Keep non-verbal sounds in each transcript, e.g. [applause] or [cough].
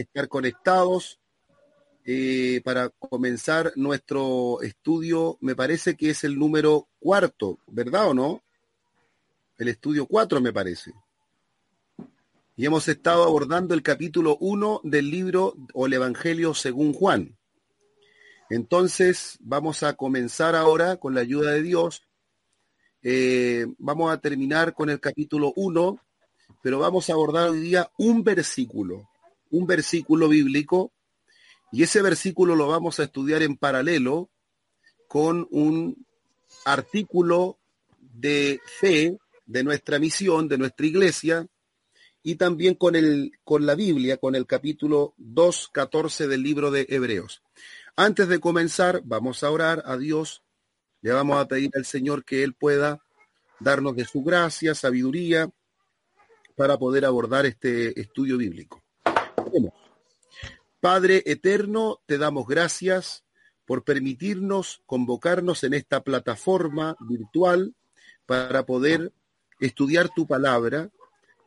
estar conectados eh, para comenzar nuestro estudio. Me parece que es el número cuarto, ¿verdad o no? El estudio cuatro me parece. Y hemos estado abordando el capítulo uno del libro o el Evangelio según Juan. Entonces vamos a comenzar ahora con la ayuda de Dios. Eh, vamos a terminar con el capítulo 1 pero vamos a abordar hoy día un versículo, un versículo bíblico, y ese versículo lo vamos a estudiar en paralelo con un artículo de fe de nuestra misión, de nuestra iglesia, y también con, el, con la Biblia, con el capítulo 2.14 del libro de Hebreos. Antes de comenzar, vamos a orar a Dios, le vamos a pedir al Señor que Él pueda darnos de su gracia, sabiduría, para poder abordar este estudio bíblico. Padre eterno, te damos gracias por permitirnos convocarnos en esta plataforma virtual para poder estudiar tu palabra,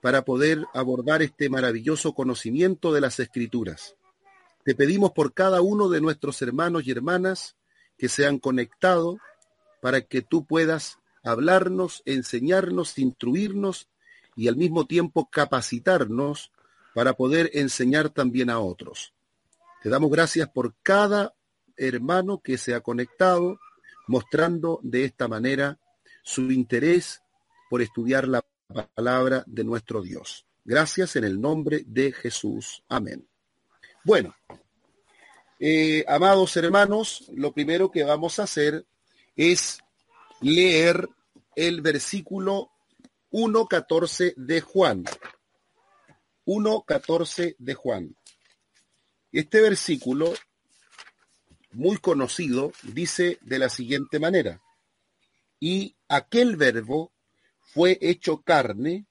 para poder abordar este maravilloso conocimiento de las escrituras. Te pedimos por cada uno de nuestros hermanos y hermanas que se han conectado para que tú puedas hablarnos, enseñarnos, instruirnos y al mismo tiempo capacitarnos para poder enseñar también a otros. Te damos gracias por cada hermano que se ha conectado, mostrando de esta manera su interés por estudiar la palabra de nuestro Dios. Gracias en el nombre de Jesús. Amén. Bueno, eh, amados hermanos, lo primero que vamos a hacer es leer el versículo 1.14 de Juan. 1.14 de Juan. Este versículo, muy conocido, dice de la siguiente manera, y aquel verbo fue hecho carne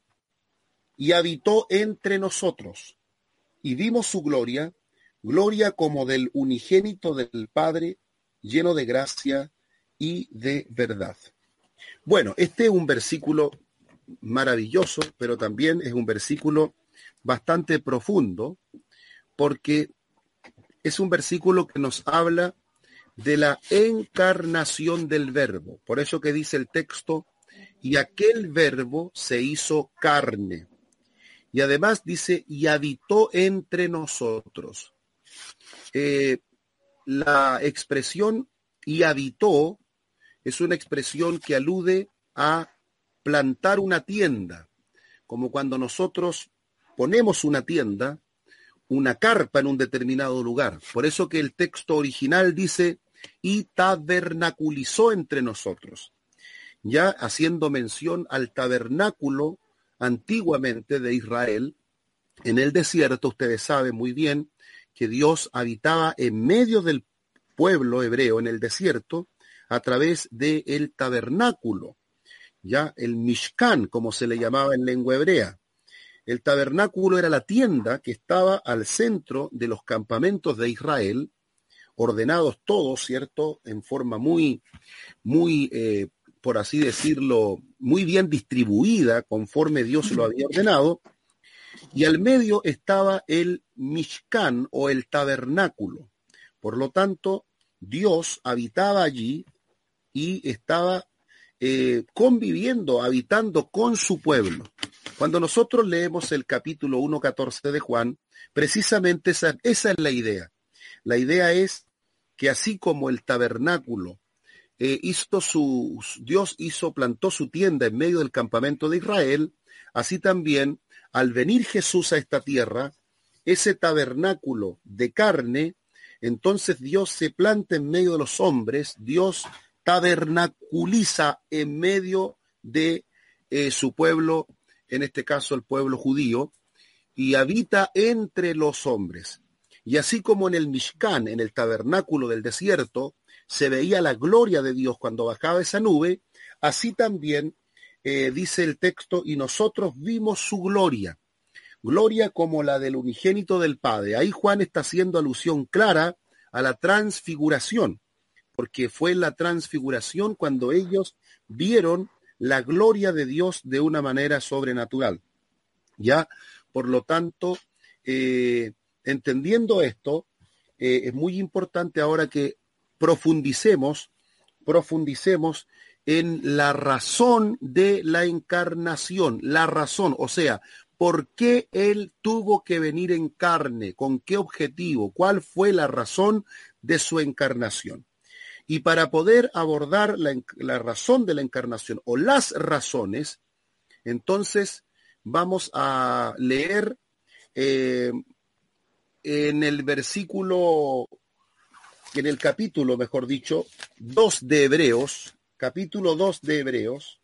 y habitó entre nosotros, y vimos su gloria, gloria como del unigénito del Padre, lleno de gracia y de verdad. Bueno, este es un versículo maravilloso, pero también es un versículo bastante profundo, porque es un versículo que nos habla de la encarnación del verbo. Por eso que dice el texto, y aquel verbo se hizo carne. Y además dice, y habitó entre nosotros. Eh, la expresión y habitó es una expresión que alude a plantar una tienda, como cuando nosotros ponemos una tienda, una carpa en un determinado lugar. Por eso que el texto original dice, y tabernaculizó entre nosotros, ya haciendo mención al tabernáculo antiguamente de Israel. En el desierto, ustedes saben muy bien que Dios habitaba en medio del pueblo hebreo en el desierto a través del el tabernáculo ya el Mishkan, como se le llamaba en lengua hebrea. El tabernáculo era la tienda que estaba al centro de los campamentos de Israel, ordenados todos, ¿cierto? En forma muy, muy, eh, por así decirlo, muy bien distribuida conforme Dios lo había ordenado. Y al medio estaba el Mishkan o el tabernáculo. Por lo tanto, Dios habitaba allí y estaba eh, conviviendo, habitando con su pueblo. Cuando nosotros leemos el capítulo 1.14 de Juan, precisamente esa, es la idea. La idea es que así como el tabernáculo eh, hizo su, Dios hizo, plantó su tienda en medio del campamento de Israel, así también al venir Jesús a esta tierra, ese tabernáculo de carne, entonces Dios se planta en medio de los hombres, Dios tabernaculiza en medio de eh, su pueblo, en este caso el pueblo judío, y habita entre los hombres. Y así como en el Mishkan, en el tabernáculo del desierto, se veía la gloria de Dios cuando bajaba esa nube, así también eh, dice el texto, y nosotros vimos su gloria, gloria como la del unigénito del Padre. Ahí Juan está haciendo alusión clara a la transfiguración porque fue la transfiguración cuando ellos vieron la gloria de Dios de una manera sobrenatural. Ya, por lo tanto, eh, entendiendo esto, eh, es muy importante ahora que profundicemos, profundicemos en la razón de la encarnación, la razón, o sea, ¿por qué Él tuvo que venir en carne? ¿Con qué objetivo? ¿Cuál fue la razón de su encarnación? Y para poder abordar la, razón de la encarnación o las razones, entonces vamos a leer eh, en el versículo, en el capítulo, mejor dicho, 2 de Hebreos, capítulo 2 de Hebreos,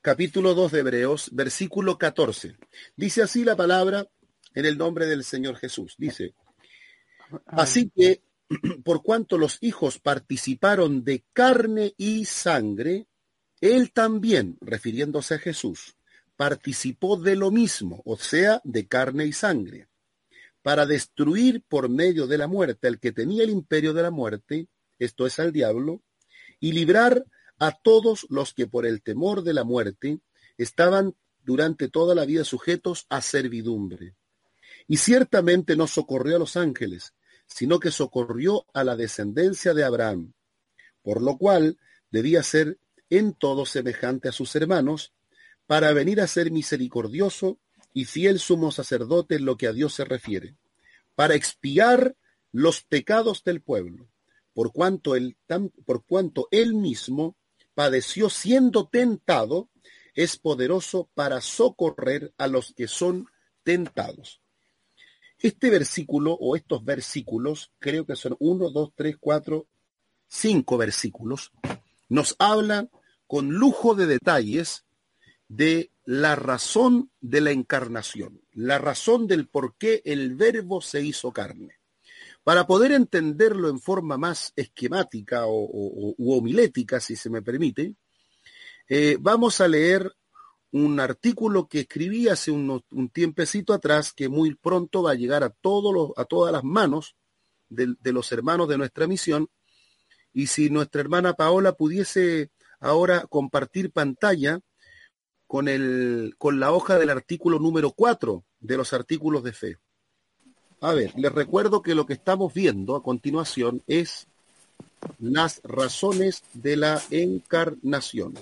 capítulo 2 de Hebreos, versículo 14. Dice así la palabra en el nombre del Señor Jesús. Dice, así que [clears throat] por cuanto los hijos participaron de carne y sangre, él también, refiriéndose a Jesús, participó de lo mismo, o sea, de carne y sangre, para destruir por medio de la muerte al que tenía el imperio de la muerte, esto es al diablo, y librar a todos los que por el temor de la muerte estaban durante toda la vida sujetos a servidumbre. Y ciertamente no socorrió a los ángeles, sino que socorrió a la descendencia de Abraham, por lo cual debía ser en todo semejante a sus hermanos, para venir a ser misericordioso y fiel sumo sacerdote en lo que a Dios se refiere, para expiar los pecados del pueblo, por cuanto él, por cuanto él mismo padeció siendo tentado, es poderoso para socorrer a los que son tentados. Este versículo o estos versículos, creo que son uno, dos, tres, cuatro, cinco versículos, nos hablan con lujo de detalles de la razón de la encarnación, la razón del por qué el verbo se hizo carne. Para poder entenderlo en forma más esquemática o, homilética, si se me permite, eh, vamos a leer un artículo que escribí hace un, tiempecito atrás que muy pronto va a llegar a, a todas las manos de, de los hermanos de nuestra misión. Y si nuestra hermana Paola pudiese ahora compartir pantalla, con, el, con la hoja del artículo número 4 de los artículos de fe. A ver, les recuerdo que lo que estamos viendo a continuación es las razones de la encarnación.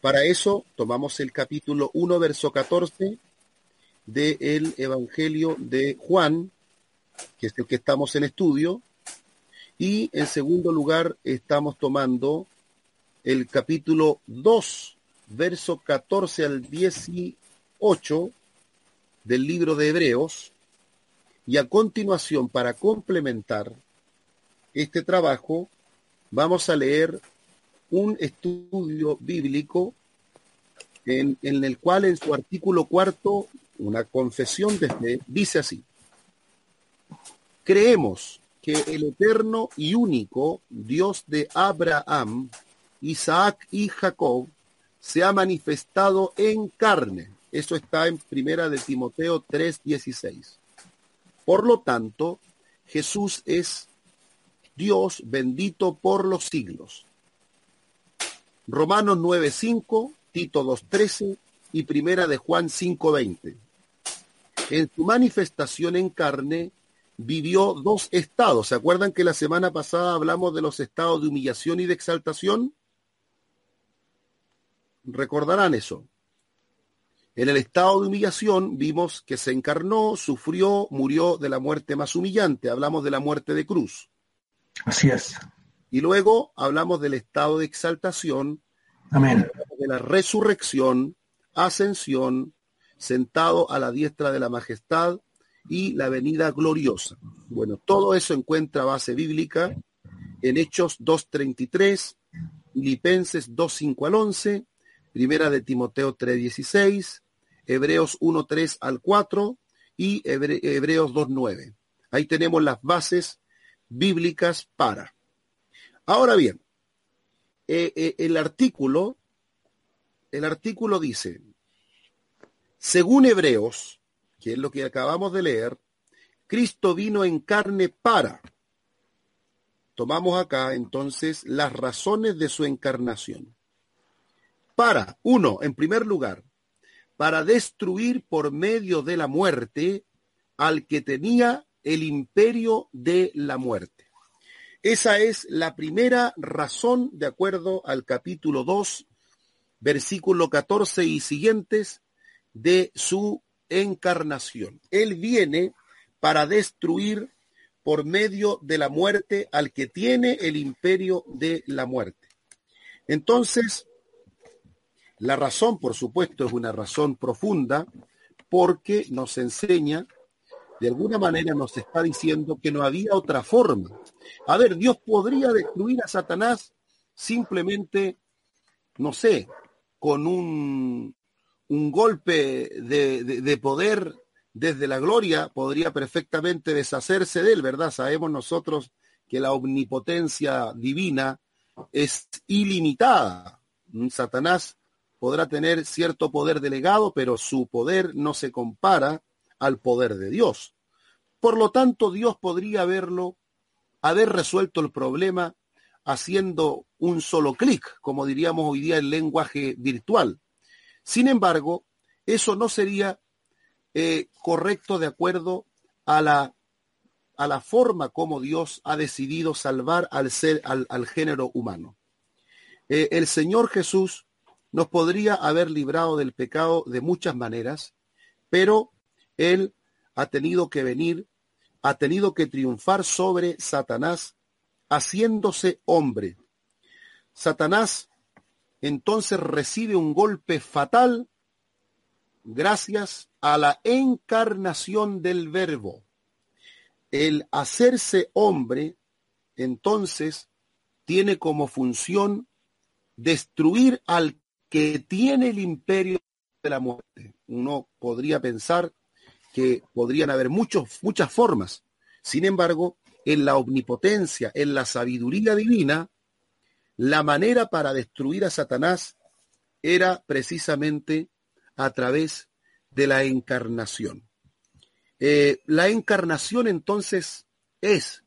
Para eso tomamos el capítulo 1, verso 14 del Evangelio de Juan, que es el que estamos en estudio, y en segundo lugar estamos tomando el capítulo 2 verso 14 al 18 del libro de Hebreos, y a continuación, para complementar este trabajo, vamos a leer un estudio bíblico en, el cual en su artículo cuarto, una confesión de fe, dice así, creemos que el eterno y único Dios de Abraham, Isaac y Jacob, se ha manifestado en carne. Eso está en primera de Timoteo 3:16. Por lo tanto, Jesús es Dios bendito por los siglos. Romanos 9:5, Tito 2:13 y primera de Juan 5:20. En su manifestación en carne vivió dos estados. ¿Se acuerdan que la semana pasada hablamos de los estados de humillación y de exaltación? recordarán eso. En el estado de humillación vimos que se encarnó, sufrió, murió de la muerte más humillante. Hablamos de la muerte de cruz. Así es. Y luego hablamos del estado de exaltación, Amén. de la resurrección, ascensión, sentado a la diestra de la majestad y la venida gloriosa. Bueno, todo eso encuentra base bíblica en Hechos 2.33, Filipenses 2.5 al 11, Primera de Timoteo 3:16, Hebreos 1:3 al 4 y Hebreos 2:9. Ahí tenemos las bases bíblicas para. Ahora bien, eh, eh, el artículo, el artículo dice, según Hebreos, que es lo que acabamos de leer, Cristo vino en carne para. Tomamos acá entonces las razones de su encarnación para, uno, en primer lugar, para destruir por medio de la muerte al que tenía el imperio de la muerte. Esa es la primera razón, de acuerdo al capítulo 2, versículo 14 y siguientes, de su encarnación. Él viene para destruir por medio de la muerte al que tiene el imperio de la muerte. Entonces, la razón, por supuesto, es una razón profunda porque nos enseña, de alguna manera nos está diciendo que no había otra forma. A ver, Dios podría destruir a Satanás simplemente, no sé, con un, un golpe de, de, poder desde la gloria, podría perfectamente deshacerse de él, ¿verdad? Sabemos nosotros que la omnipotencia divina es ilimitada. Satanás podrá tener cierto poder delegado, pero su poder no se compara al poder de Dios. Por lo tanto, Dios podría haberlo, haber resuelto el problema haciendo un solo clic, como diríamos hoy día en lenguaje virtual. Sin embargo, eso no sería eh, correcto de acuerdo a la, a la forma como Dios ha decidido salvar al, ser, al, al género humano. Eh, el Señor Jesús nos podría haber librado del pecado de muchas maneras, pero Él ha tenido que venir, ha tenido que triunfar sobre Satanás, haciéndose hombre. Satanás entonces recibe un golpe fatal gracias a la encarnación del verbo. El hacerse hombre, entonces, tiene como función destruir al que tiene el imperio de la muerte. Uno podría pensar que podrían haber muchos, muchas formas. Sin embargo, en la omnipotencia, en la sabiduría divina, la manera para destruir a Satanás era precisamente a través de la encarnación. Eh, la encarnación entonces es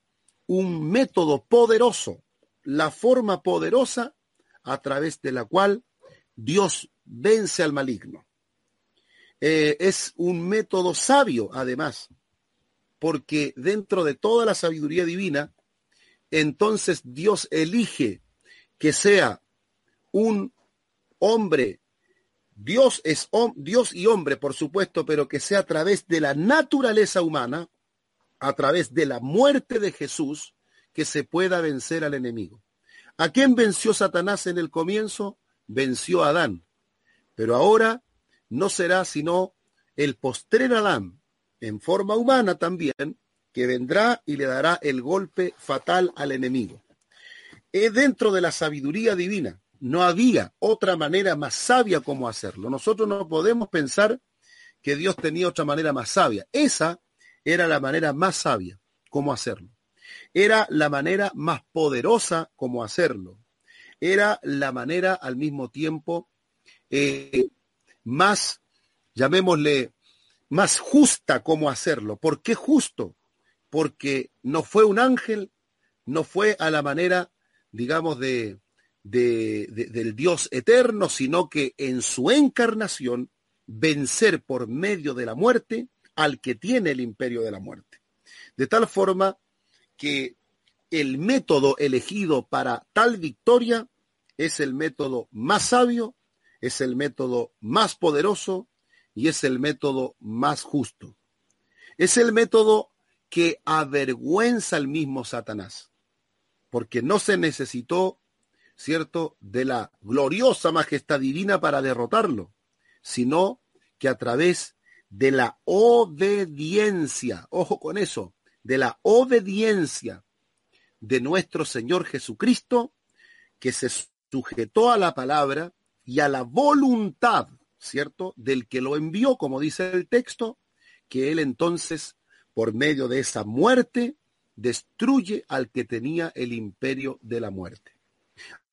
un método poderoso, la forma poderosa a través de la cual Dios vence al maligno. Eh, es un método sabio, además, porque dentro de toda la sabiduría divina, entonces Dios elige que sea un hombre, Dios es Dios y hombre, por supuesto, pero que sea a través de la naturaleza humana, a través de la muerte de Jesús, que se pueda vencer al enemigo. ¿A quién venció Satanás en el comienzo? venció a Adán. Pero ahora no será sino el postrer Adán, en forma humana también, que vendrá y le dará el golpe fatal al enemigo. Es dentro de la sabiduría divina. No había otra manera más sabia como hacerlo. Nosotros no podemos pensar que Dios tenía otra manera más sabia. Esa era la manera más sabia como hacerlo. Era la manera más poderosa como hacerlo era la manera al mismo tiempo eh, más, llamémosle, más justa como hacerlo. ¿Por qué justo? Porque no fue un ángel, no fue a la manera, digamos, de, de, del Dios eterno, sino que en su encarnación vencer por medio de la muerte al que tiene el imperio de la muerte. De tal forma que el método elegido para tal victoria es el método más sabio, es el método más poderoso y es el método más justo. Es el método que avergüenza al mismo Satanás, porque no se necesitó, ¿cierto?, de la gloriosa majestad divina para derrotarlo, sino que a través de la obediencia, ojo con eso, de la obediencia de nuestro Señor Jesucristo, que se sujetó a la palabra y a la voluntad, ¿cierto?, del que lo envió, como dice el texto, que él entonces, por medio de esa muerte, destruye al que tenía el imperio de la muerte.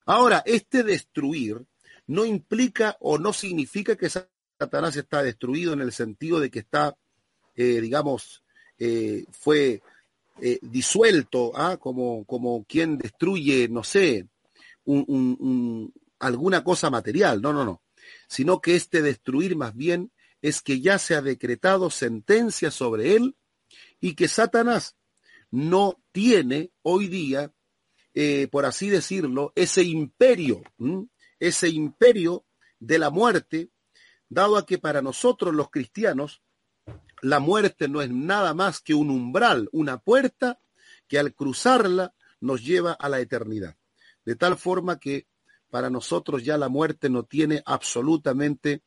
Ahora, este destruir no implica o no significa que Satanás está destruido en el sentido de que está, eh, digamos, eh, fue eh, disuelto, ¿ah? como, como quien destruye, no sé, un, alguna cosa material. No, no, no. sino que este destruir más bien es que ya se ha decretado sentencia sobre él y que Satanás no tiene hoy día, eh, por así decirlo, ese imperio, ese imperio de la muerte, dado a que para nosotros los cristianos la muerte no es nada más que un umbral, una puerta que al cruzarla nos lleva a la eternidad. De tal forma que para nosotros ya la muerte no tiene absolutamente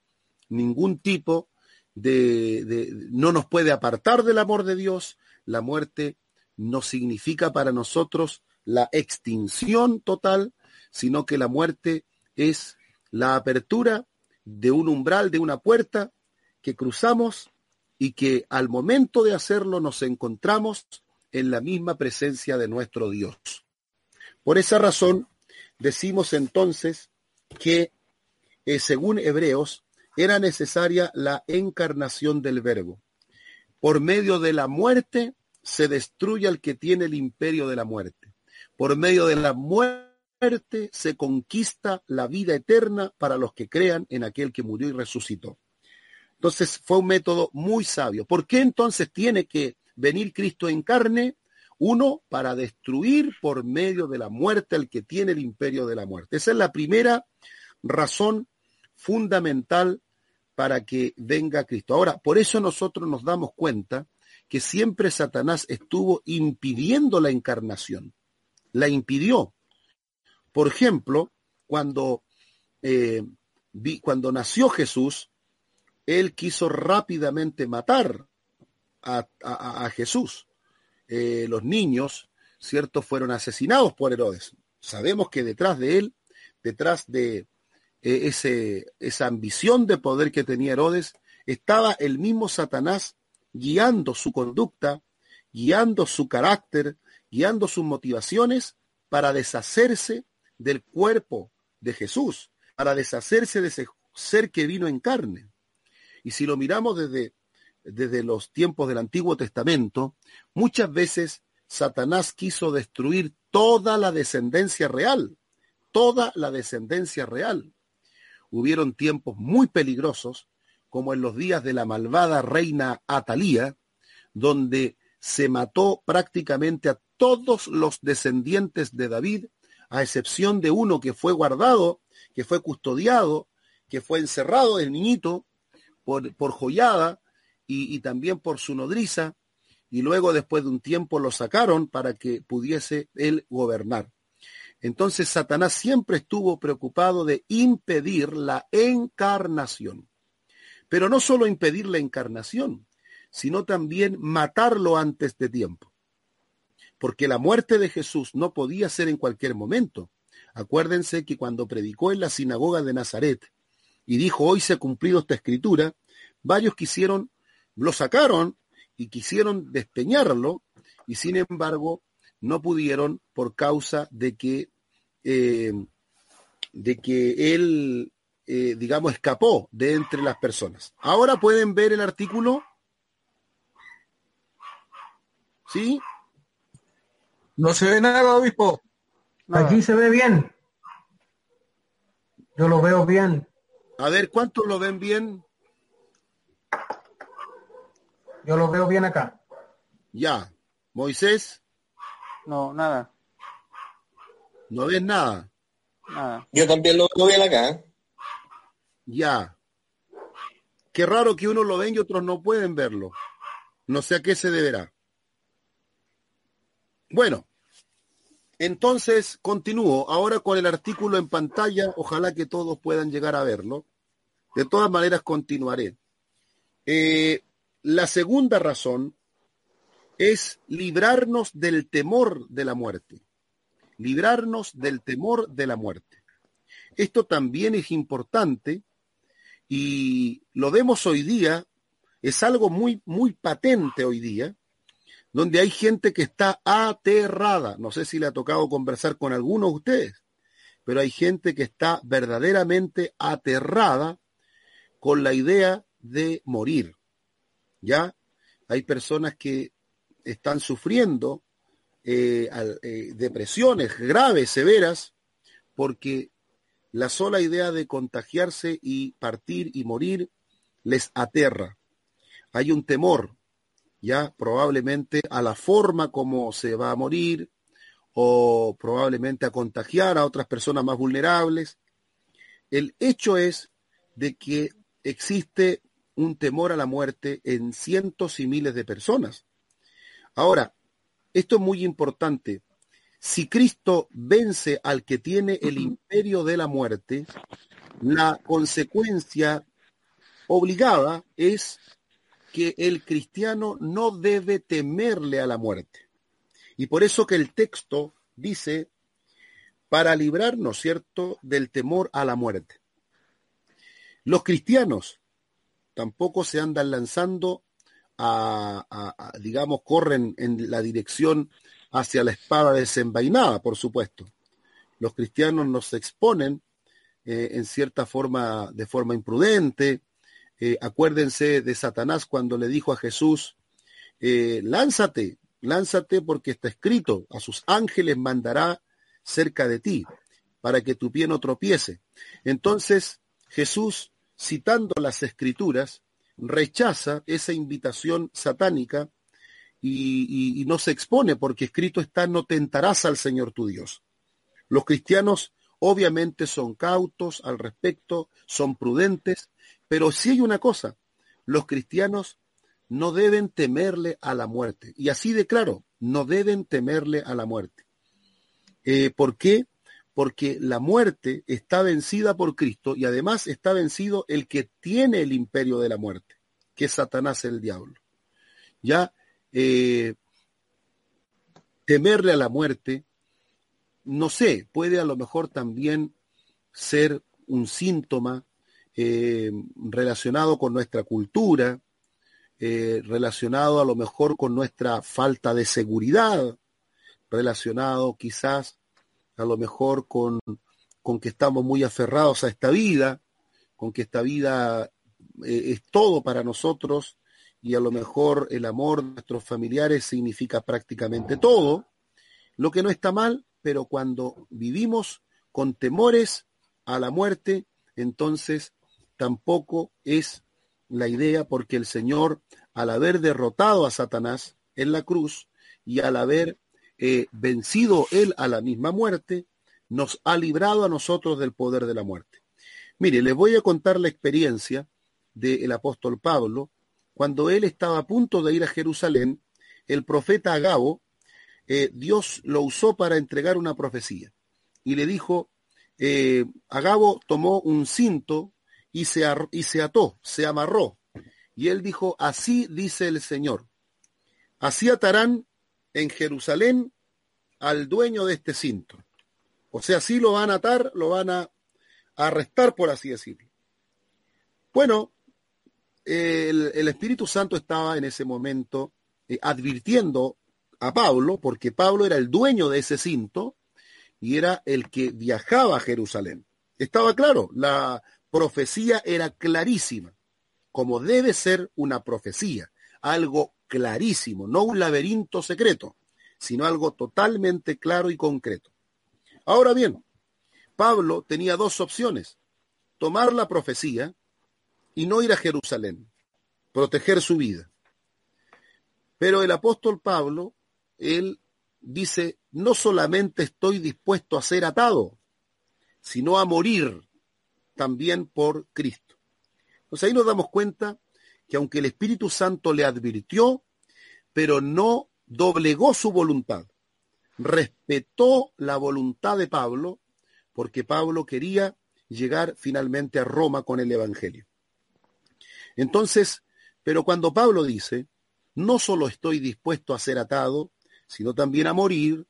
ningún tipo de, no nos puede apartar del amor de Dios. La muerte no significa para nosotros la extinción total, sino que la muerte es la apertura de un umbral, de una puerta que cruzamos y que al momento de hacerlo nos encontramos en la misma presencia de nuestro Dios. Por esa razón, decimos entonces que, eh, según Hebreos, era necesaria la encarnación del Verbo. Por medio de la muerte se destruye al que tiene el imperio de la muerte. Por medio de la muerte se conquista la vida eterna para los que crean en aquel que murió y resucitó. Entonces fue un método muy sabio. ¿Por qué entonces tiene que venir Cristo en carne? Uno, para destruir por medio de la muerte al que tiene el imperio de la muerte. Esa es la primera razón fundamental para que venga Cristo. Ahora, por eso nosotros nos damos cuenta que siempre Satanás estuvo impidiendo la encarnación. La impidió. Por ejemplo, cuando, eh, cuando nació Jesús, él quiso rápidamente matar a, Jesús. Eh, los niños, ¿cierto?, fueron asesinados por Herodes. Sabemos que detrás de él, detrás de eh, ese, esa ambición de poder que tenía Herodes, estaba el mismo Satanás guiando su conducta, guiando su carácter, guiando sus motivaciones para deshacerse del cuerpo de Jesús, para deshacerse de ese ser que vino en carne. Y si lo miramos desde, desde los tiempos del Antiguo Testamento, muchas veces Satanás quiso destruir toda la descendencia real, toda la descendencia real. Hubieron tiempos muy peligrosos, como en los días de la malvada reina Atalía, donde se mató prácticamente a todos los descendientes de David, a excepción de uno que fue guardado, que fue custodiado, que fue encerrado, el niñito, por, joyada y, también por su nodriza, y luego después de un tiempo lo sacaron para que pudiese él gobernar. Entonces Satanás siempre estuvo preocupado de impedir la encarnación. Pero no solo impedir la encarnación, sino también matarlo antes de tiempo. Porque la muerte de Jesús no podía ser en cualquier momento. Acuérdense que cuando predicó en la sinagoga de Nazaret, y dijo, hoy se ha cumplido esta escritura, varios quisieron, lo sacaron y quisieron despeñarlo, y sin embargo no pudieron por causa de que, eh, de que él, eh, digamos, escapó de entre las personas. Ahora pueden ver el artículo. ¿Sí? No se ve nada, obispo. Aquí se ve bien. Yo lo veo bien. A ver, ¿cuántos lo ven bien? Yo lo veo bien acá. Ya. Moisés. No, nada. ¿No ves nada? Nada. Yo también lo veo bien acá. Ya. Qué raro que uno lo ven y otros no pueden verlo. No sé a qué se deberá. Bueno, entonces, continúo ahora con el artículo en pantalla. Ojalá que todos puedan llegar a verlo. De todas maneras, continuaré. Eh, la segunda razón es librarnos del temor de la muerte. Librarnos del temor de la muerte. Esto también es importante y lo vemos hoy día, es algo muy, muy patente hoy día, donde hay gente que está aterrada. No sé si le ha tocado conversar con algunos de ustedes, pero hay gente que está verdaderamente aterrada con la idea de morir. ¿Ya? Hay personas que están sufriendo eh, eh, depresiones graves, severas, porque La sola idea de contagiarse y partir y morir les aterra. Hay un temor, ya probablemente a la forma como se va a morir o probablemente a contagiar a otras personas más vulnerables. El hecho es de que existe un temor a la muerte en cientos y miles de personas. Ahora, esto es muy importante. Si Cristo vence al que tiene el imperio de la muerte, la consecuencia obligada es que el cristiano no debe temerle a la muerte. Y por eso que el texto dice, para librarnos, ¿cierto?, del temor a la muerte. Los cristianos tampoco se andan lanzando a, digamos, corren en la dirección hacia la espada desenvainada, por supuesto. Los cristianos nos exponen eh, en cierta forma, de forma imprudente. Eh, acuérdense de Satanás cuando le dijo a Jesús, eh, lánzate, lánzate porque está escrito, a sus ángeles mandará cerca de ti, para que tu pie no tropiece. Entonces Jesús, citando las escrituras, rechaza esa invitación satánica y, no se expone porque escrito está no tentarás al Señor tu Dios. Los cristianos obviamente son cautos al respecto, son prudentes, pero sí hay una cosa, los cristianos no deben temerle a la muerte. Y así de claro, no deben temerle a la muerte. Eh, ¿Por qué? Porque la muerte está vencida por Cristo y además está vencido el que tiene el imperio de la muerte, que es Satanás el diablo. Ya eh, temerle a la muerte, no sé, puede a lo mejor también ser un síntoma eh, relacionado con nuestra cultura, eh, relacionado a lo mejor con nuestra falta de seguridad, relacionado quizás a lo mejor con, con que estamos muy aferrados a esta vida, con que esta vida es todo para nosotros y a lo mejor el amor de nuestros familiares significa prácticamente todo, lo que no está mal, pero cuando vivimos con temores a la muerte, entonces tampoco es la idea porque el Señor, al haber derrotado a Satanás en la cruz y al haber vencido él a la misma muerte, nos ha librado a nosotros del poder de la muerte. Mire, les voy a contar la experiencia del apóstol Pablo cuando él estaba a punto de ir a Jerusalén, el profeta Agabo, eh, Dios lo usó para entregar una profecía. Y le dijo, eh, Agabo tomó un cinto y se, y se ató, se amarró. Y él dijo, así dice el Señor, así atarán en Jerusalén al dueño de este cinto. O sea, así lo van a atar, lo van a arrestar, por así decirlo. Bueno, el, Espíritu Santo estaba en ese momento eh, advirtiendo a Pablo, porque Pablo era el dueño de ese cinto y era el que viajaba a Jerusalén. Estaba claro, la profecía era clarísima, como debe ser una profecía, algo clarísimo, no un laberinto secreto, sino algo totalmente claro y concreto. Ahora bien, Pablo tenía dos opciones, tomar la profecía y no ir a Jerusalén, proteger su vida. Pero el apóstol Pablo, él dice, no solamente estoy dispuesto a ser atado, sino a morir también por Cristo. Entonces ahí nos damos cuenta que aunque el Espíritu Santo le advirtió, pero no doblegó su voluntad, respetó la voluntad de Pablo, porque Pablo quería llegar finalmente a Roma con el Evangelio. Entonces, pero cuando Pablo dice, no solo estoy dispuesto a ser atado, sino también a morir,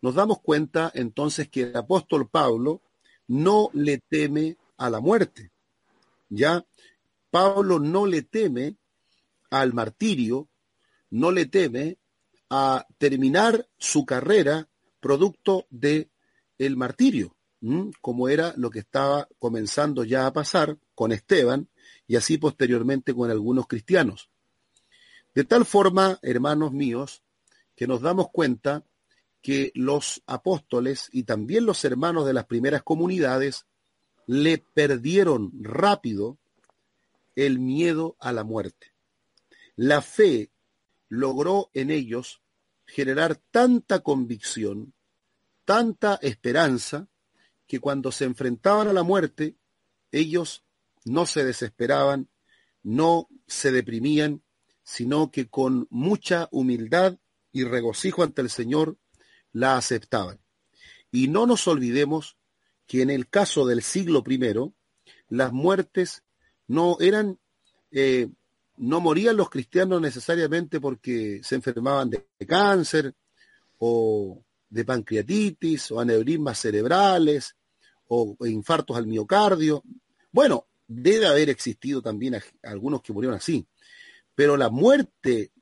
nos damos cuenta entonces que el apóstol Pablo no le teme a la muerte. Ya, Pablo no le teme al martirio, no le teme a terminar su carrera producto de el martirio, como era lo que estaba comenzando ya a pasar con Esteban y así posteriormente con algunos cristianos. De tal forma, hermanos míos, que nos damos cuenta que los apóstoles y también los hermanos de las primeras comunidades le perdieron rápido el miedo a la muerte. La fe logró en ellos generar tanta convicción, tanta esperanza, que cuando se enfrentaban a la muerte, ellos no se desesperaban, no se deprimían, sino que con mucha humildad y regocijo ante el Señor la aceptaban. Y no nos olvidemos que en el caso del siglo I, las muertes no eran, eh, no morían los cristianos necesariamente porque se enfermaban de cáncer o de pancreatitis o aneurismas cerebrales o infartos al miocardio. Bueno, debe haber existido también algunos que murieron así, pero la muerte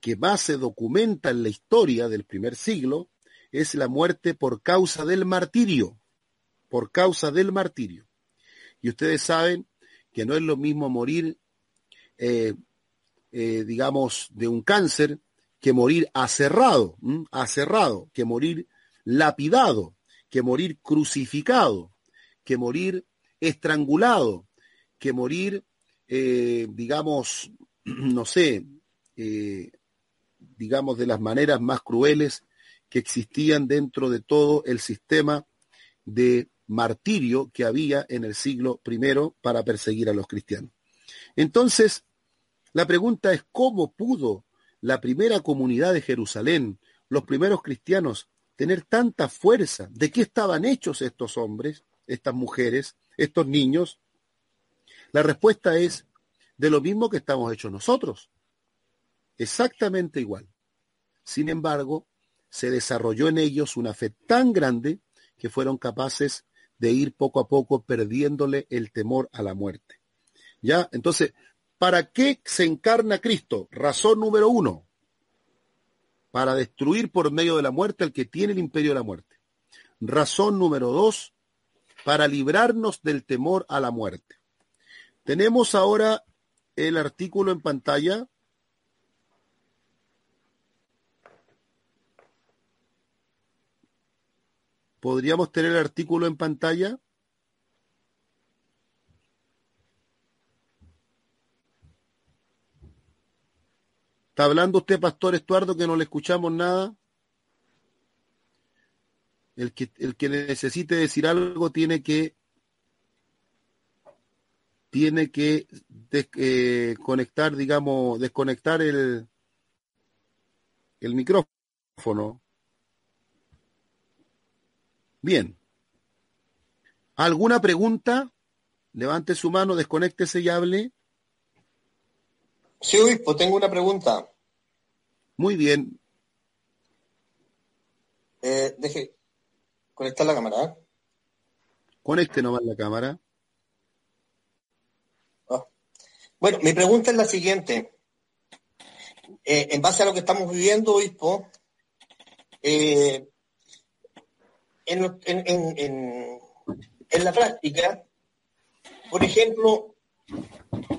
que más se documenta en la historia del primer siglo es la muerte por causa del martirio, por causa del martirio. Y ustedes saben que no es lo mismo morir, eh, eh, digamos, de un cáncer que morir aserrado, aserrado, que morir lapidado, que morir crucificado, que morir estrangulado, que morir, eh, digamos, [clears throat] no sé, digamos, de las maneras más crueles que existían dentro de todo el sistema de martirio que había en el siglo I para perseguir a los cristianos. Entonces, la pregunta es cómo pudo la primera comunidad de Jerusalén, los primeros cristianos, tener tanta fuerza? ¿De qué estaban hechos estos hombres, estas mujeres, estos niños? La respuesta es de lo mismo que estamos hechos nosotros. Exactamente igual. Sin embargo, se desarrolló en ellos una fe tan grande que fueron capaces de ir poco a poco perdiéndole el temor a la muerte. ¿Ya? Entonces, ¿para qué se encarna Cristo? Razón número uno, para destruir por medio de la muerte al que tiene el imperio de la muerte. Razón número dos, para librarnos del temor a la muerte. Tenemos ahora el artículo en pantalla. ¿Podríamos tener el artículo en pantalla? ¿Está hablando usted, Pastor Estuardo, que no le escuchamos nada? El que, el que necesite decir algo tiene que tiene que eh, conectar, digamos, desconectar el, el micrófono. Bien. ¿Alguna pregunta? Levante su mano, desconéctese y hable. Sí, obispo, tengo una pregunta. Muy bien. Eh, deje conectar la cámara. ¿eh? Conecte nomás la cámara. Ah. Bueno, mi pregunta es la siguiente. Eh, en base a lo que estamos viviendo, obispo, eh, en, la práctica, por ejemplo,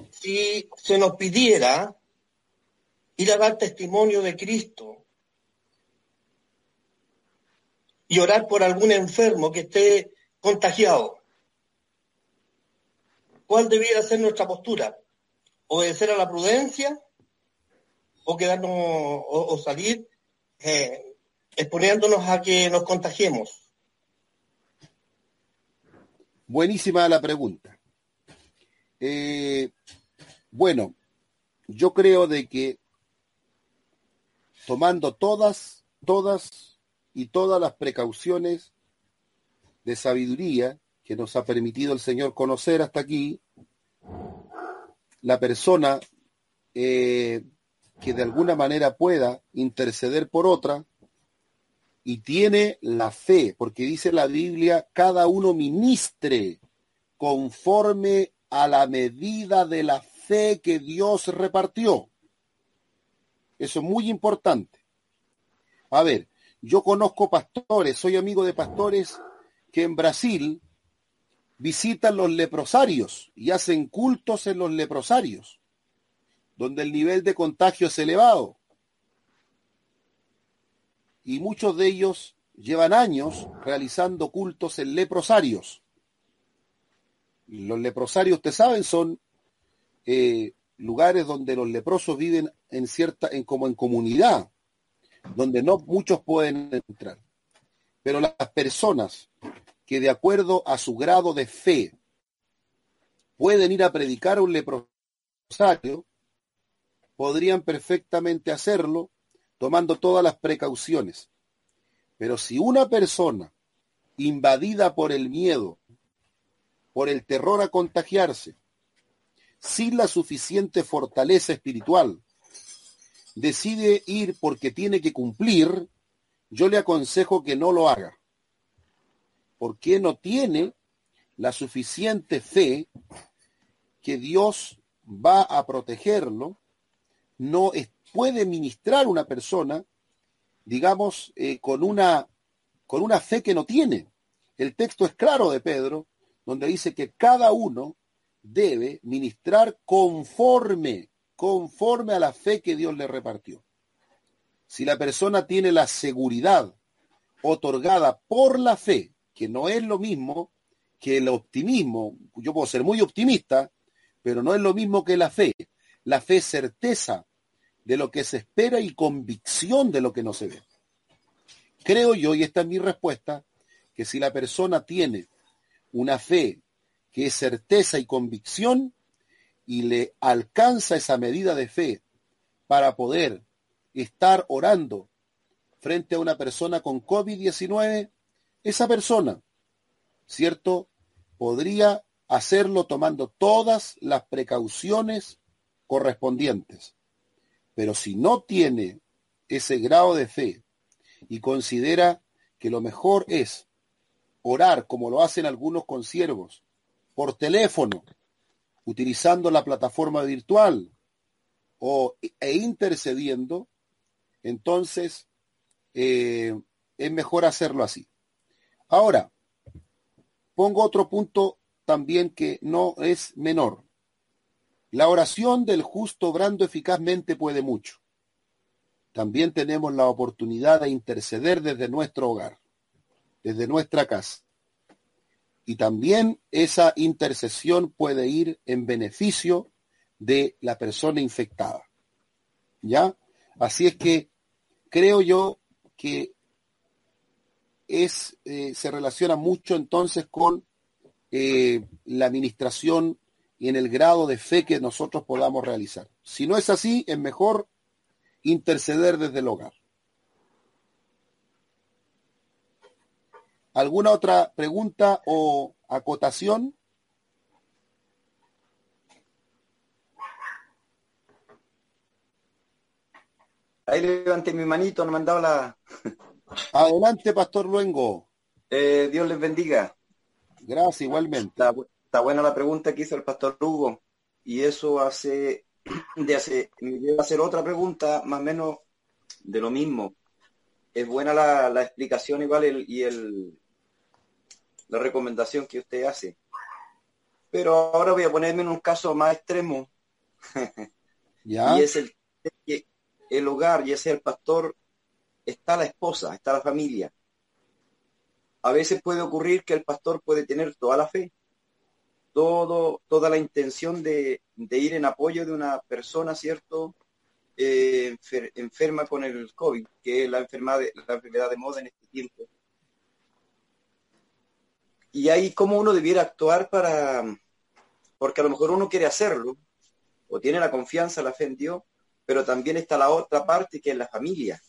si se nos pidiera ir a dar testimonio de Cristo y orar por algún enfermo que esté contagiado, ¿cuál debiera ser nuestra postura? ¿Obedecer a la prudencia o quedarnos o, salir eh, exponiéndonos a que nos contagiemos? Buenísima la pregunta. Eh, bueno, yo creo de que tomando todas, todas y todas las precauciones de sabiduría que nos ha permitido el Señor conocer hasta aquí, la persona eh, que de alguna manera pueda interceder por otra, y tiene la fe, porque dice la Biblia, cada uno ministre conforme a la medida de la fe que Dios repartió. Eso es muy importante. A ver, yo conozco pastores, soy amigo de pastores que en Brasil visitan los leprosarios y hacen cultos en los leprosarios, donde el nivel de contagio es elevado y muchos de ellos llevan años realizando cultos en leprosarios. los leprosarios, ustedes saben, son eh, lugares donde los leprosos viven en cierta, en como en comunidad, donde no muchos pueden entrar. Pero las personas que de acuerdo a su grado de fe pueden ir a predicar a un leprosario, podrían perfectamente hacerlo tomando todas las precauciones. Pero si una persona invadida por el miedo, por el terror a contagiarse, sin la suficiente fortaleza espiritual, decide ir porque tiene que cumplir, yo le aconsejo que no lo haga. Porque no tiene la suficiente fe que Dios va a protegerlo, no puede ministrar una persona, digamos, eh, con, una, con una fe que no tiene. El texto es claro de Pedro, donde dice que cada uno debe ministrar conforme, conforme a la fe que Dios le repartió. Si la persona tiene la seguridad otorgada por la fe, que no es lo mismo que el optimismo, yo puedo ser muy optimista, pero no es lo mismo que la fe. La fe es certeza de lo que se espera y convicción de lo que no se ve. Creo yo, y esta es mi respuesta, que si la persona tiene una fe que es certeza y convicción y le alcanza esa medida de fe para poder estar orando frente a una persona con COVID-19, esa persona, ¿cierto? Podría hacerlo tomando todas las precauciones correspondientes. Pero si no tiene ese grado de fe y considera que lo mejor es orar como lo hacen algunos consiervos, por teléfono, utilizando la plataforma virtual o, e intercediendo, entonces eh, es mejor hacerlo así. Ahora, pongo otro punto también que no es menor. La oración del justo obrando eficazmente puede mucho. También tenemos la oportunidad de interceder desde nuestro hogar, desde nuestra casa. Y también esa intercesión puede ir en beneficio de la persona infectada. ¿Ya? Así es que creo yo que es, eh, se relaciona mucho entonces con eh, la administración y en el grado de fe que nosotros podamos realizar. Si no es así, es mejor interceder desde el hogar. ¿Alguna otra pregunta o acotación? Ahí levanté mi manito, no me han dado la... [laughs] Adelante, Pastor Luengo. Eh, Dios les bendiga. Gracias, igualmente. Está, buena la pregunta que hizo el Pastor Hugo. Y eso hace, [clears throat] de hace, me lleva a hacer otra pregunta, más o menos de lo mismo. Es buena la, la explicación igual el, y el, la recomendación que usted hace. Pero ahora voy a ponerme en un caso más extremo. [laughs] ¿Ya? Y es el que el hogar, ya sea el pastor, está la esposa, está la familia. A veces puede ocurrir que el pastor puede tener toda la fe, todo, toda la intención de, de ir en apoyo de una persona, ¿cierto? Eh, enfer, enferma con el COVID, que es la enfermedad, de, la enfermedad de moda en este tiempo y ahí cómo uno debiera actuar para, porque a lo mejor uno quiere hacerlo, o tiene la confianza, la fe en Dios, pero también está la otra parte que es la familia.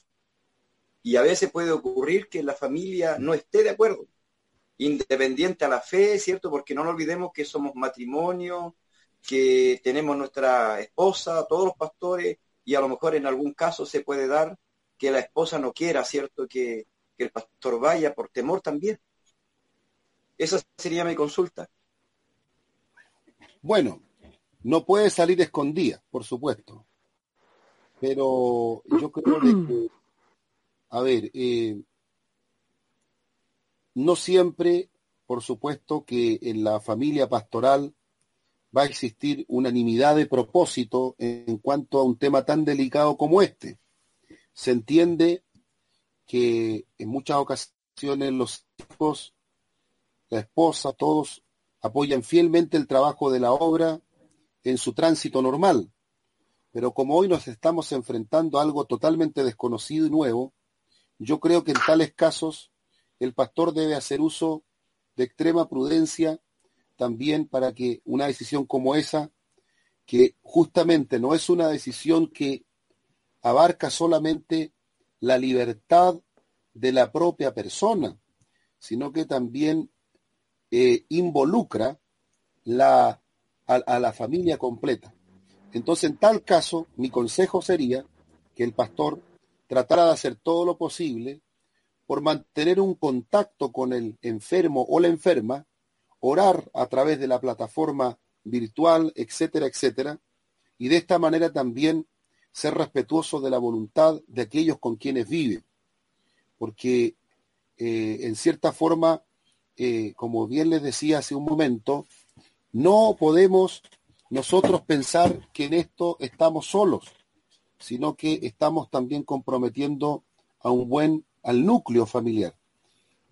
Y a veces puede ocurrir que la familia no esté de acuerdo, independiente a la fe, ¿cierto? Porque no nos olvidemos que somos matrimonio, que tenemos nuestra esposa, todos los pastores, y a lo mejor en algún caso se puede dar que la esposa no quiera, ¿cierto? Que, que el pastor vaya por temor también. Esa sería mi consulta. Bueno, no puede salir escondida, por supuesto. Pero yo creo que, a ver, eh, no siempre, por supuesto, que en la familia pastoral va a existir unanimidad de propósito en cuanto a un tema tan delicado como este. Se entiende que en muchas ocasiones los hijos la esposa, todos apoyan fielmente el trabajo de la obra en su tránsito normal. Pero como hoy nos estamos enfrentando a algo totalmente desconocido y nuevo, yo creo que en tales casos el pastor debe hacer uso de extrema prudencia también para que una decisión como esa, que justamente no es una decisión que abarca solamente la libertad de la propia persona, sino que también eh, involucra la, a, a la familia completa. Entonces, en tal caso, mi consejo sería que el pastor tratara de hacer todo lo posible por mantener un contacto con el enfermo o la enferma, orar a través de la plataforma virtual, etcétera, etcétera, y de esta manera también ser respetuoso de la voluntad de aquellos con quienes vive, porque eh, en cierta forma, eh, como bien les decía hace un momento, no podemos nosotros pensar que en esto estamos solos, sino que estamos también comprometiendo a un buen, al núcleo familiar.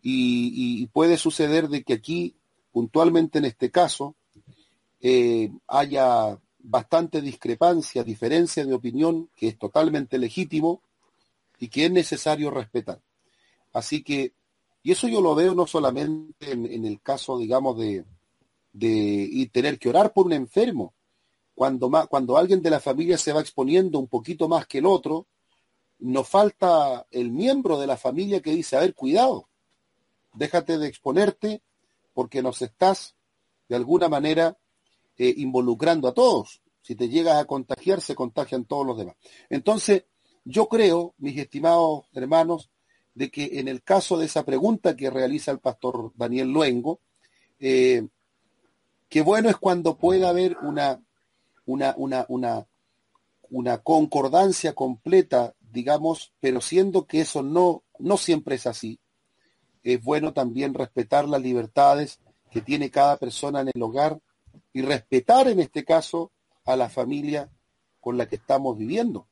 Y, puede suceder de que aquí, puntualmente en este caso, eh, haya bastante discrepancia, diferencia de opinión, que es totalmente legítimo y que es necesario respetar. Así que, y eso yo lo veo no solamente en, el caso, digamos, de, de y tener que orar por un enfermo. Cuando, cuando alguien de la familia se va exponiendo un poquito más que el otro, nos falta el miembro de la familia que dice, a ver, cuidado, déjate de exponerte porque nos estás de alguna manera eh, involucrando a todos. Si te llegas a contagiar, se contagian todos los demás. Entonces, yo creo, mis estimados hermanos, de que en el caso de esa pregunta que realiza el pastor Daniel Luengo, eh, que bueno es cuando pueda haber una, una, una, una, una concordancia completa, digamos, pero siendo que eso no, no siempre es así, es bueno también respetar las libertades que tiene cada persona en el hogar y respetar en este caso a la familia con la que estamos viviendo.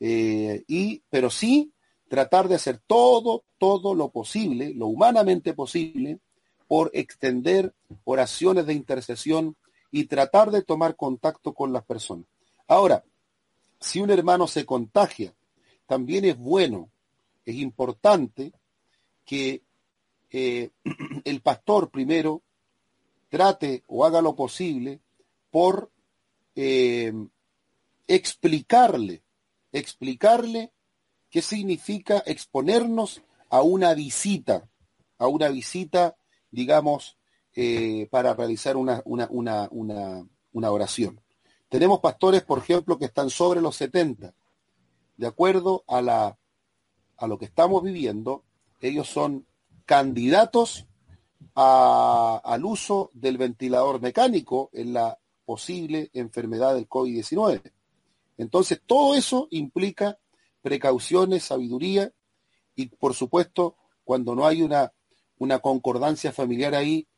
Eh, y, pero sí tratar de hacer todo, todo lo posible, lo humanamente posible, por extender oraciones de intercesión y tratar de tomar contacto con las personas. Ahora, si un hermano se contagia, también es bueno, es importante que eh, [clears throat] el pastor primero trate o haga lo posible por eh, explicarle, explicarle qué significa exponernos a una visita, a una visita, digamos, eh, para realizar una, una, una, una, oración. Tenemos pastores, por ejemplo, que están sobre los 70. De acuerdo a, lo que estamos viviendo, ellos son candidatos al uso del ventilador mecánico en la posible enfermedad del COVID-19. Entonces, todo eso implica precauciones, sabiduría y, por supuesto, cuando no hay una concordancia familiar ahí,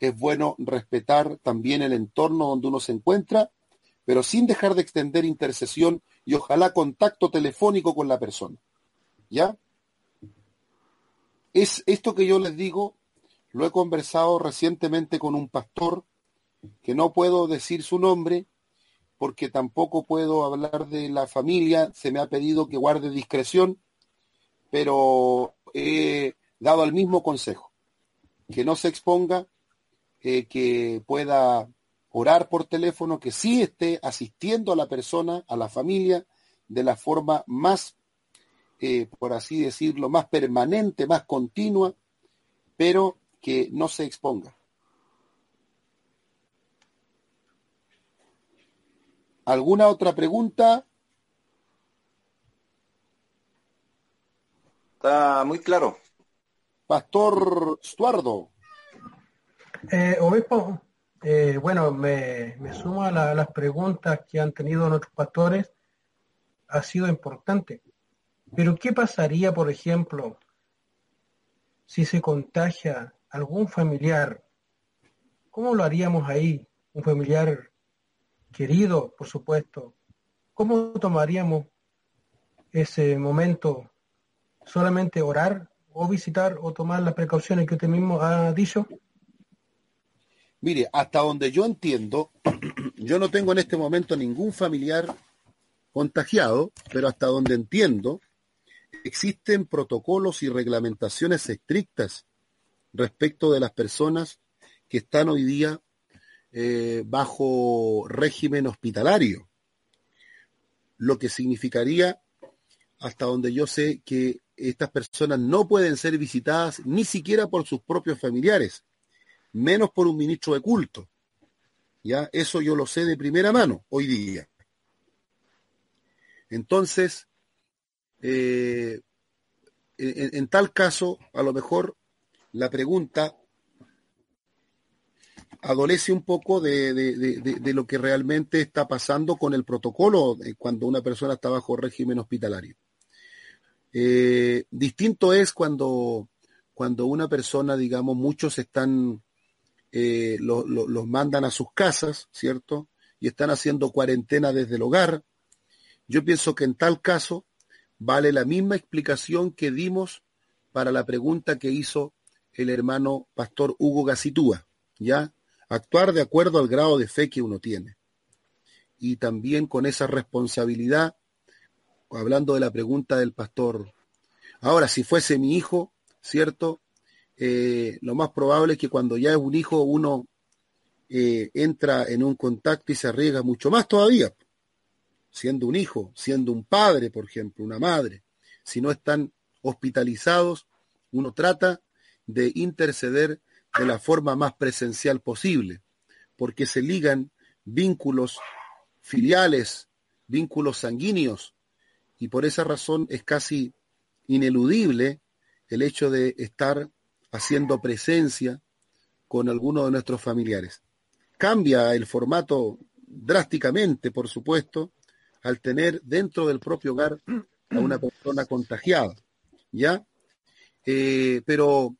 es bueno respetar también el entorno donde uno se encuentra, pero sin dejar de extender intercesión y ojalá contacto telefónico con la persona. ¿Ya? Es esto que yo les digo lo he conversado recientemente con un pastor que no puedo decir su nombre porque tampoco puedo hablar de la familia, se me ha pedido que guarde discreción, pero he dado el mismo consejo, que no se exponga, eh, que pueda orar por teléfono, que sí esté asistiendo a la persona, a la familia, de la forma más, eh, por así decirlo, más permanente, más continua, pero que no se exponga. ¿Alguna otra pregunta? Está muy claro. Pastor Stuardo. Eh, obispo, eh, bueno, me, sumo a la- las preguntas que han tenido nuestros pastores. Ha sido importante. Pero ¿qué pasaría, por ejemplo, si se contagia algún familiar? ¿Cómo lo haríamos ahí? Un familiar querido, por supuesto. ¿Cómo tomaríamos ese momento? ¿Solamente orar o visitar o tomar las precauciones que usted mismo ha dicho? Mire, hasta donde yo entiendo, [clears throat] yo no tengo en este momento ningún familiar contagiado, pero hasta donde entiendo, existen protocolos y reglamentaciones estrictas respecto de las personas que están hoy día eh, bajo régimen hospitalario, lo que significaría, hasta donde yo sé, que estas personas no pueden ser visitadas ni siquiera por sus propios familiares, menos por un ministro de culto. Ya, eso yo lo sé de primera mano hoy día. Entonces, eh, en, tal caso, a lo mejor la pregunta adolece un poco de, de, lo que realmente está pasando con el protocolo cuando una persona está bajo régimen hospitalario. Eh, distinto es cuando, cuando una persona, digamos, muchos están, eh, lo, lo, los mandan a sus casas, ¿cierto? Y están haciendo cuarentena desde el hogar. Yo pienso que en tal caso vale la misma explicación que dimos para la pregunta que hizo el hermano pastor Hugo Gacitúa, ¿ya? Actuar de acuerdo al grado de fe que uno tiene. Y también con esa responsabilidad, hablando de la pregunta del pastor. Ahora, si fuese mi hijo, ¿cierto? Eh, lo más probable es que cuando ya es un hijo uno eh, entra en un contacto y se arriesga mucho más todavía, siendo un hijo, siendo un padre, por ejemplo, una madre. Si no están hospitalizados, uno trata de interceder de la forma más presencial posible, porque se ligan vínculos filiales, vínculos sanguíneos, y por esa razón es casi ineludible el hecho de estar haciendo presencia con alguno de nuestros familiares. Cambia el formato drásticamente, por supuesto, al tener dentro del propio hogar a una persona contagiada, ¿ya? Eh, pero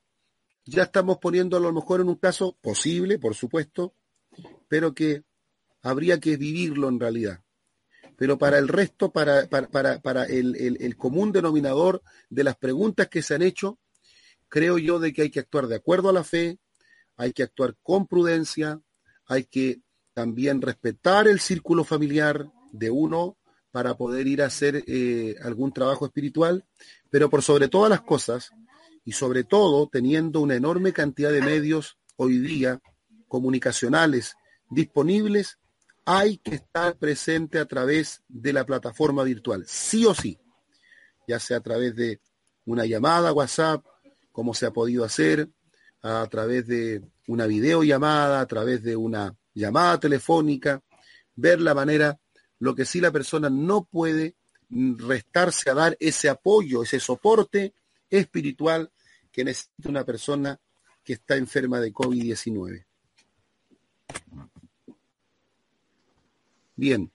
ya estamos poniéndolo a lo mejor en un caso posible, por supuesto, pero que habría que vivirlo en realidad. Pero para el resto, para, para, el, común denominador de las preguntas que se han hecho, creo yo de que hay que actuar de acuerdo a la fe, hay que actuar con prudencia, hay que también respetar el círculo familiar de uno para poder ir a hacer eh, algún trabajo espiritual, pero por sobre todas las cosas, y sobre todo teniendo una enorme cantidad de medios hoy día comunicacionales disponibles, hay que estar presente a través de la plataforma virtual, sí o sí, ya sea a través de una llamada WhatsApp, como se ha podido hacer, a través de una videollamada, a través de una llamada telefónica, ver la manera, lo que sí la persona no puede restarse a dar ese apoyo, ese soporte espiritual que necesita una persona que está enferma de COVID-19. Bien.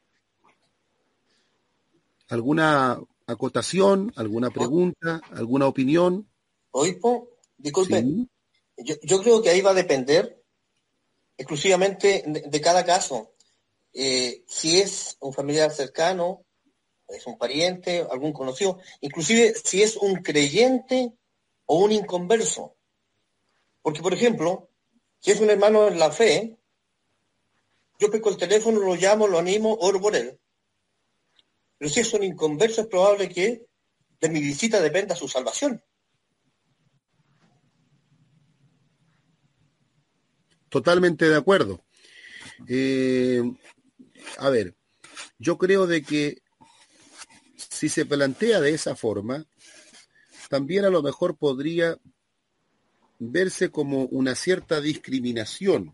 ¿Alguna acotación, alguna pregunta, alguna opinión? Oipo, disculpe. Sí. Yo, yo, creo que ahí va a depender exclusivamente de, de cada caso. Eh, si es un familiar cercano, es un pariente, algún conocido, inclusive si es un creyente o un inconverso. Porque, por ejemplo, si es un hermano en la fe, yo pesco el teléfono, lo llamo, lo animo, oro por él. Pero si es un inconverso, es probable que de mi visita dependa su salvación. Totalmente de acuerdo. Eh, a ver, yo creo de que si se plantea de esa forma, también a lo mejor podría verse como una cierta discriminación,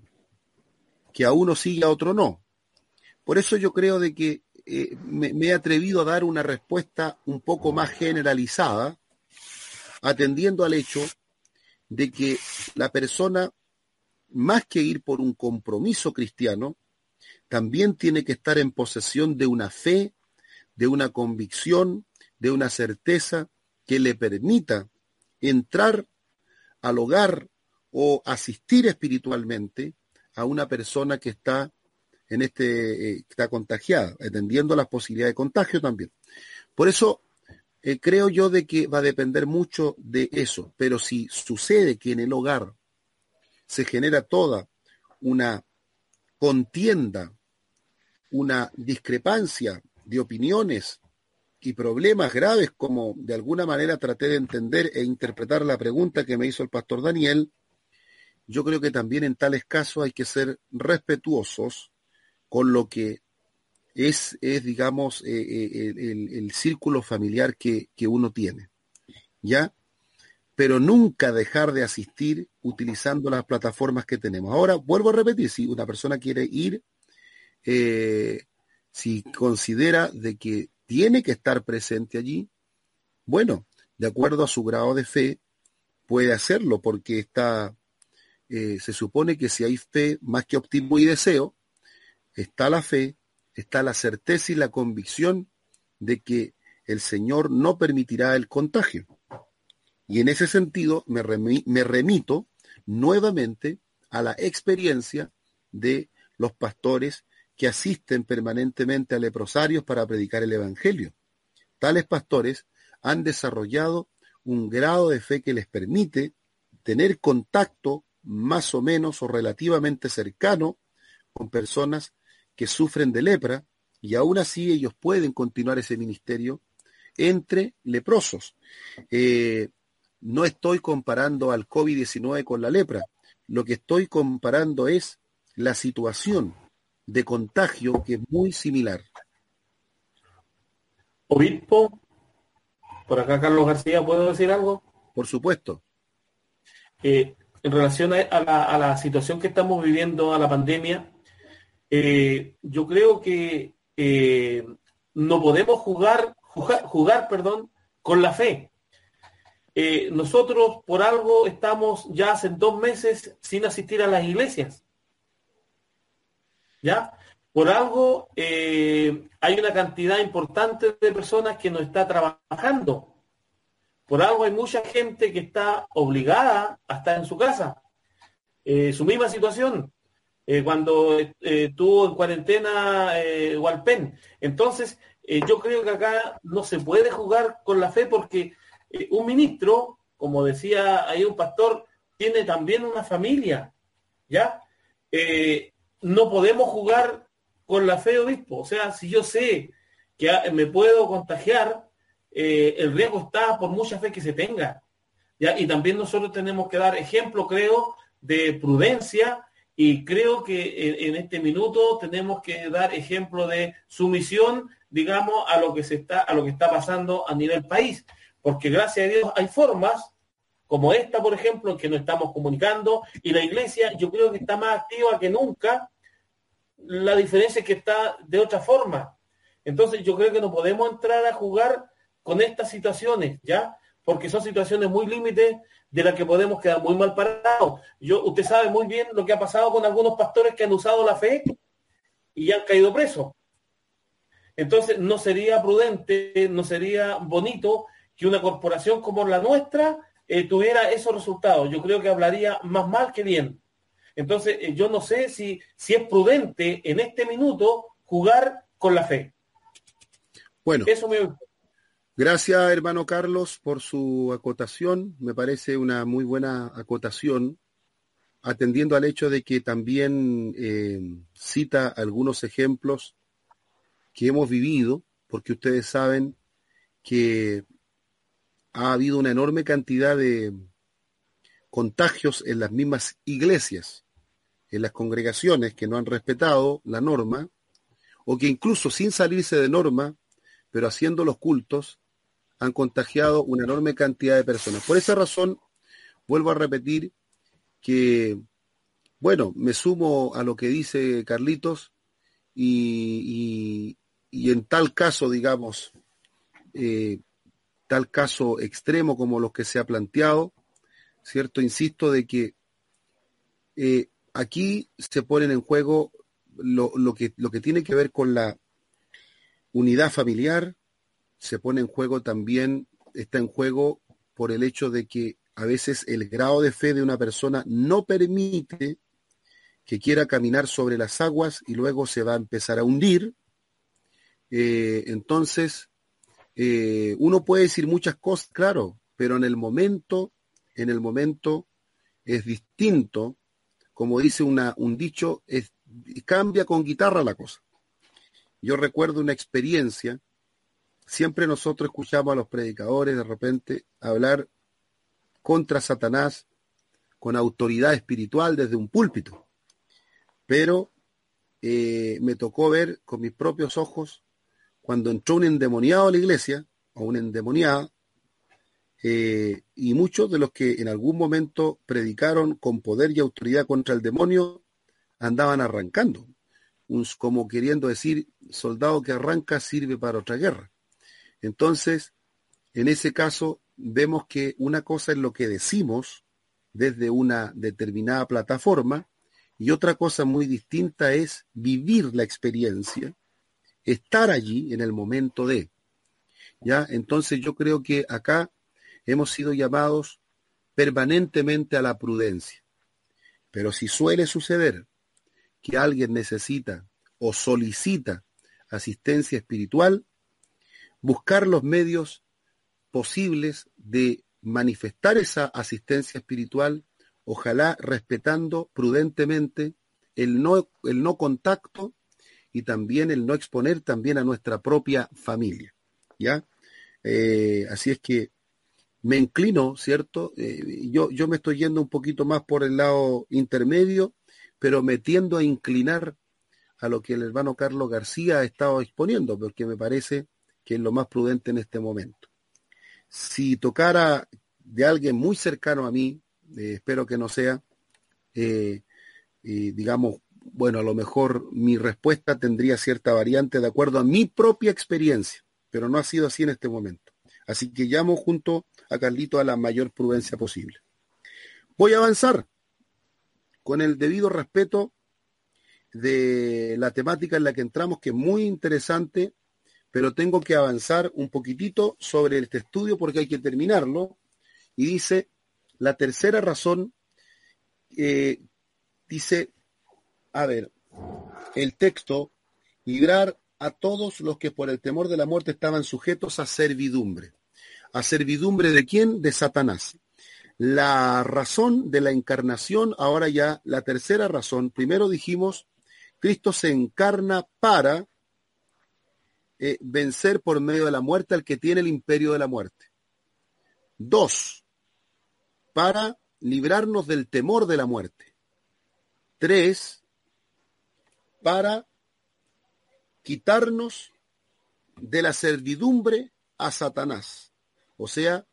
que a uno sí y a otro no. Por eso yo creo de que eh, me, me, he atrevido a dar una respuesta un poco más generalizada, atendiendo al hecho de que la persona, más que ir por un compromiso cristiano, también tiene que estar en posesión de una fe, de una convicción, de una certeza que le permita entrar al hogar o asistir espiritualmente a una persona que está en este eh, está contagiada, atendiendo las posibilidades de contagio también. Por eso eh, creo yo de que va a depender mucho de eso, pero si sucede que en el hogar se genera toda una contienda, una discrepancia de opiniones y problemas graves como de alguna manera traté de entender e interpretar la pregunta que me hizo el pastor Daniel, yo creo que también en tales casos hay que ser respetuosos con lo que es, es digamos, eh, eh, el, el, círculo familiar que, que uno tiene. ¿Ya? Pero nunca dejar de asistir utilizando las plataformas que tenemos. Ahora, vuelvo a repetir, si una persona quiere ir, eh, si considera de que tiene que estar presente allí, bueno, de acuerdo a su grado de fe, puede hacerlo porque está, eh, se supone que si hay fe más que optimismo y deseo, está la fe, está la certeza y la convicción de que el Señor no permitirá el contagio. Y en ese sentido me, me remito nuevamente a la experiencia de los pastores que asisten permanentemente a leprosarios para predicar el Evangelio. Tales pastores han desarrollado un grado de fe que les permite tener contacto más o menos o relativamente cercano con personas que sufren de lepra y aún así ellos pueden continuar ese ministerio entre leprosos. Eh, no estoy comparando al COVID-19 con la lepra, lo que estoy comparando es la situación de contagio que es muy similar. Obispo, por acá Carlos García, ¿puedo decir algo? Por supuesto. Eh, en relación a la, a la, situación que estamos viviendo, a la pandemia, eh, yo creo que eh, no podemos jugar, jugar, jugar, perdón, con la fe. Eh, nosotros por algo estamos ya hace dos meses sin asistir a las iglesias. ¿ya? Por algo eh, hay una cantidad importante de personas que no está trabajando. Por algo hay mucha gente que está obligada a estar en su casa. Eh, su misma situación cuando estuvo en cuarentena Walpen. Entonces, yo creo que acá no se puede jugar con la fe porque un ministro, como decía ahí un pastor, tiene también una familia, ¿ya? no podemos jugar con la fe, obispo. O sea, si yo sé que me puedo contagiar, eh, el riesgo está por mucha fe que se tenga. Y también nosotros tenemos que dar ejemplo, creo, de prudencia y creo que en, en, este minuto tenemos que dar ejemplo de sumisión, digamos, a lo que se está, a lo que está pasando a nivel país. Porque gracias a Dios hay formas como esta, por ejemplo, que nos estamos comunicando, y la iglesia yo creo que está más activa que nunca, la diferencia es que está de otra forma. Entonces yo creo que no podemos entrar a jugar con estas situaciones, ¿ya? Porque son situaciones muy límites de las que podemos quedar muy mal parados. Yo, usted sabe muy bien lo que ha pasado con algunos pastores que han usado la fe y han caído presos. Entonces no sería prudente, no sería bonito que una corporación como la nuestra eh, tuviera esos resultados. Yo creo que hablaría más mal que bien. Entonces, eh, yo no sé si, si es prudente en este minuto jugar con la fe. Bueno, Eso me... gracias hermano Carlos por su acotación. Me parece una muy buena acotación, atendiendo al hecho de que también eh, cita algunos ejemplos que hemos vivido, porque ustedes saben que ha habido una enorme cantidad de contagios en las mismas iglesias, en las congregaciones que no han respetado la norma, o que incluso sin salirse de norma, pero haciendo los cultos, han contagiado una enorme cantidad de personas. Por esa razón, vuelvo a repetir que, bueno, me sumo a lo que dice Carlitos y, y, y en tal caso, digamos, eh, tal caso extremo como los que se ha planteado, ¿cierto? Insisto de que eh, aquí se ponen en juego lo, que tiene que ver con la unidad familiar, se pone en juego también, está en juego por el hecho de que a veces el grado de fe de una persona no permite que quiera caminar sobre las aguas y luego se va a empezar a hundir. Eh, entonces, eh, uno puede decir muchas cosas, claro, pero en el momento, en el momento es distinto como dice un dicho, cambia con guitarra la cosa. Yo recuerdo una experiencia, siempre nosotros escuchamos a los predicadores de repente hablar contra Satanás con autoridad espiritual desde un púlpito, pero eh, me tocó ver con mis propios ojos cuando entró un endemoniado a la iglesia, o un endemoniada, eh, y muchos de los que en algún momento predicaron con poder y autoridad contra el demonio andaban arrancando, como queriendo decir, soldado que arranca sirve para otra guerra. Entonces, en ese caso, vemos que una cosa es lo que decimos desde una determinada plataforma y otra cosa muy distinta es vivir la experiencia, estar allí en el momento de. ¿Ya? Entonces yo creo que acá hemos sido llamados permanentemente a la prudencia. Pero si suele suceder que alguien necesita o solicita asistencia espiritual, buscar los medios posibles de manifestar esa asistencia espiritual, ojalá respetando prudentemente el no, el no contacto y también el no exponer también a nuestra propia familia. ¿Ya? Eh, así es que me inclino, ¿cierto? Eh, yo, yo me estoy yendo un poquito más por el lado intermedio, pero me tiendo a inclinar a lo que el hermano Carlos García ha estado exponiendo, porque me parece que es lo más prudente en este momento. Si tocara de alguien muy cercano a mí, eh, espero que no sea, digamos, bueno, a lo mejor mi respuesta tendría cierta variante de acuerdo a mi propia experiencia, pero no ha sido así en este momento. Así que llamo junto a Carlito a la mayor prudencia posible. Voy a avanzar con el debido respeto de la temática en la que entramos, que es muy interesante, pero tengo que avanzar un poquitito sobre este estudio porque hay que terminarlo. Y dice, la tercera razón, eh, dice, a ver, el texto, librar a todos los que por el temor de la muerte estaban sujetos a servidumbre. ¿A servidumbre de quién? De Satanás. La razón de la encarnación, ahora ya la tercera razón, primero dijimos, Cristo se encarna para eh, vencer por medio de la muerte al que tiene el imperio de la muerte. Dos, para librarnos del temor de la muerte. Tres, para quitarnos de la servidumbre a Satanás o sea,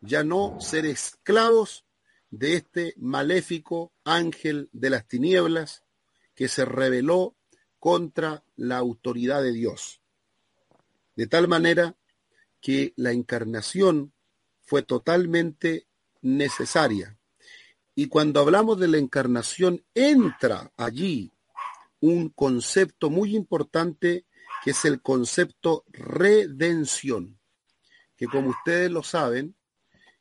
ya no ser esclavos de este maléfico ángel de las tinieblas que se rebeló contra la autoridad de Dios. De tal manera que la encarnación fue totalmente necesaria. Y cuando hablamos de la encarnación, entra allí un concepto muy importante que es el concepto redención que como ustedes lo saben,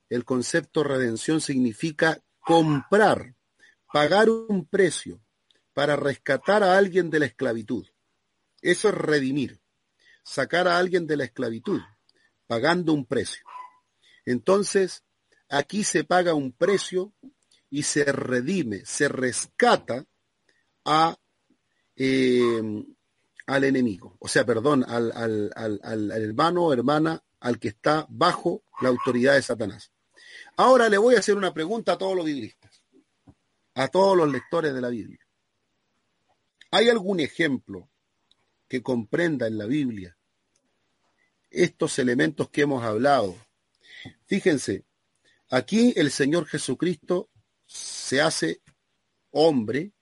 el concepto redención significa comprar, pagar un precio para rescatar a alguien de la esclavitud. Eso es redimir, sacar a alguien de la esclavitud, pagando un precio. Entonces, aquí se paga un precio y se redime, se rescata a, eh, al enemigo, o sea, perdón, al, al, hermano o hermana al que está bajo la autoridad de Satanás. Ahora le voy a hacer una pregunta a todos los biblistas, a todos los lectores de la Biblia. ¿Hay algún ejemplo que comprenda en la Biblia estos elementos que hemos hablado? Fíjense, aquí el Señor Jesucristo se hace hombre,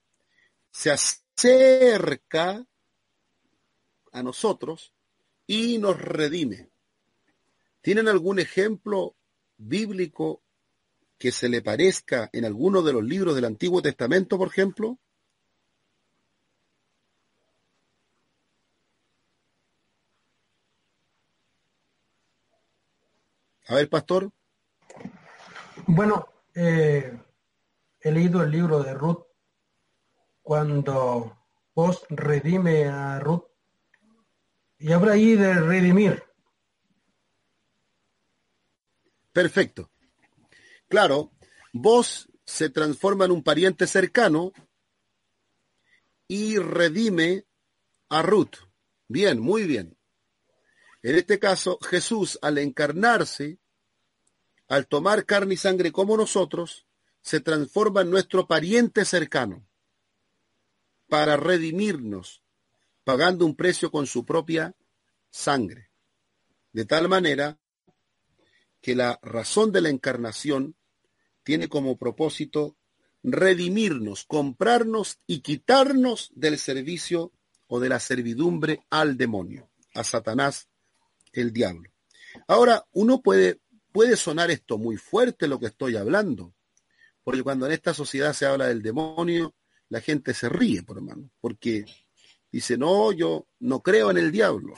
se acerca a nosotros y nos redime. ¿Tienen algún ejemplo bíblico que se le parezca en alguno de los libros del Antiguo Testamento, por ejemplo? A ver, pastor. Bueno, eh, he leído el libro de Ruth cuando vos redime a Ruth y habla ahí de redimir. Perfecto. Claro, vos se transforma en un pariente cercano y redime a Ruth. Bien, muy bien. En este caso, Jesús, al encarnarse, al tomar carne y sangre como nosotros, se transforma en nuestro pariente cercano para redimirnos, pagando un precio con su propia sangre. De tal manera que la razón de la encarnación tiene como propósito redimirnos, comprarnos y quitarnos del servicio o de la servidumbre al demonio, a Satanás, el diablo. Ahora, uno puede, puede sonar esto muy fuerte lo que estoy hablando, porque cuando en esta sociedad se habla del demonio, la gente se ríe, por hermano, porque dice, no, yo no creo en el diablo,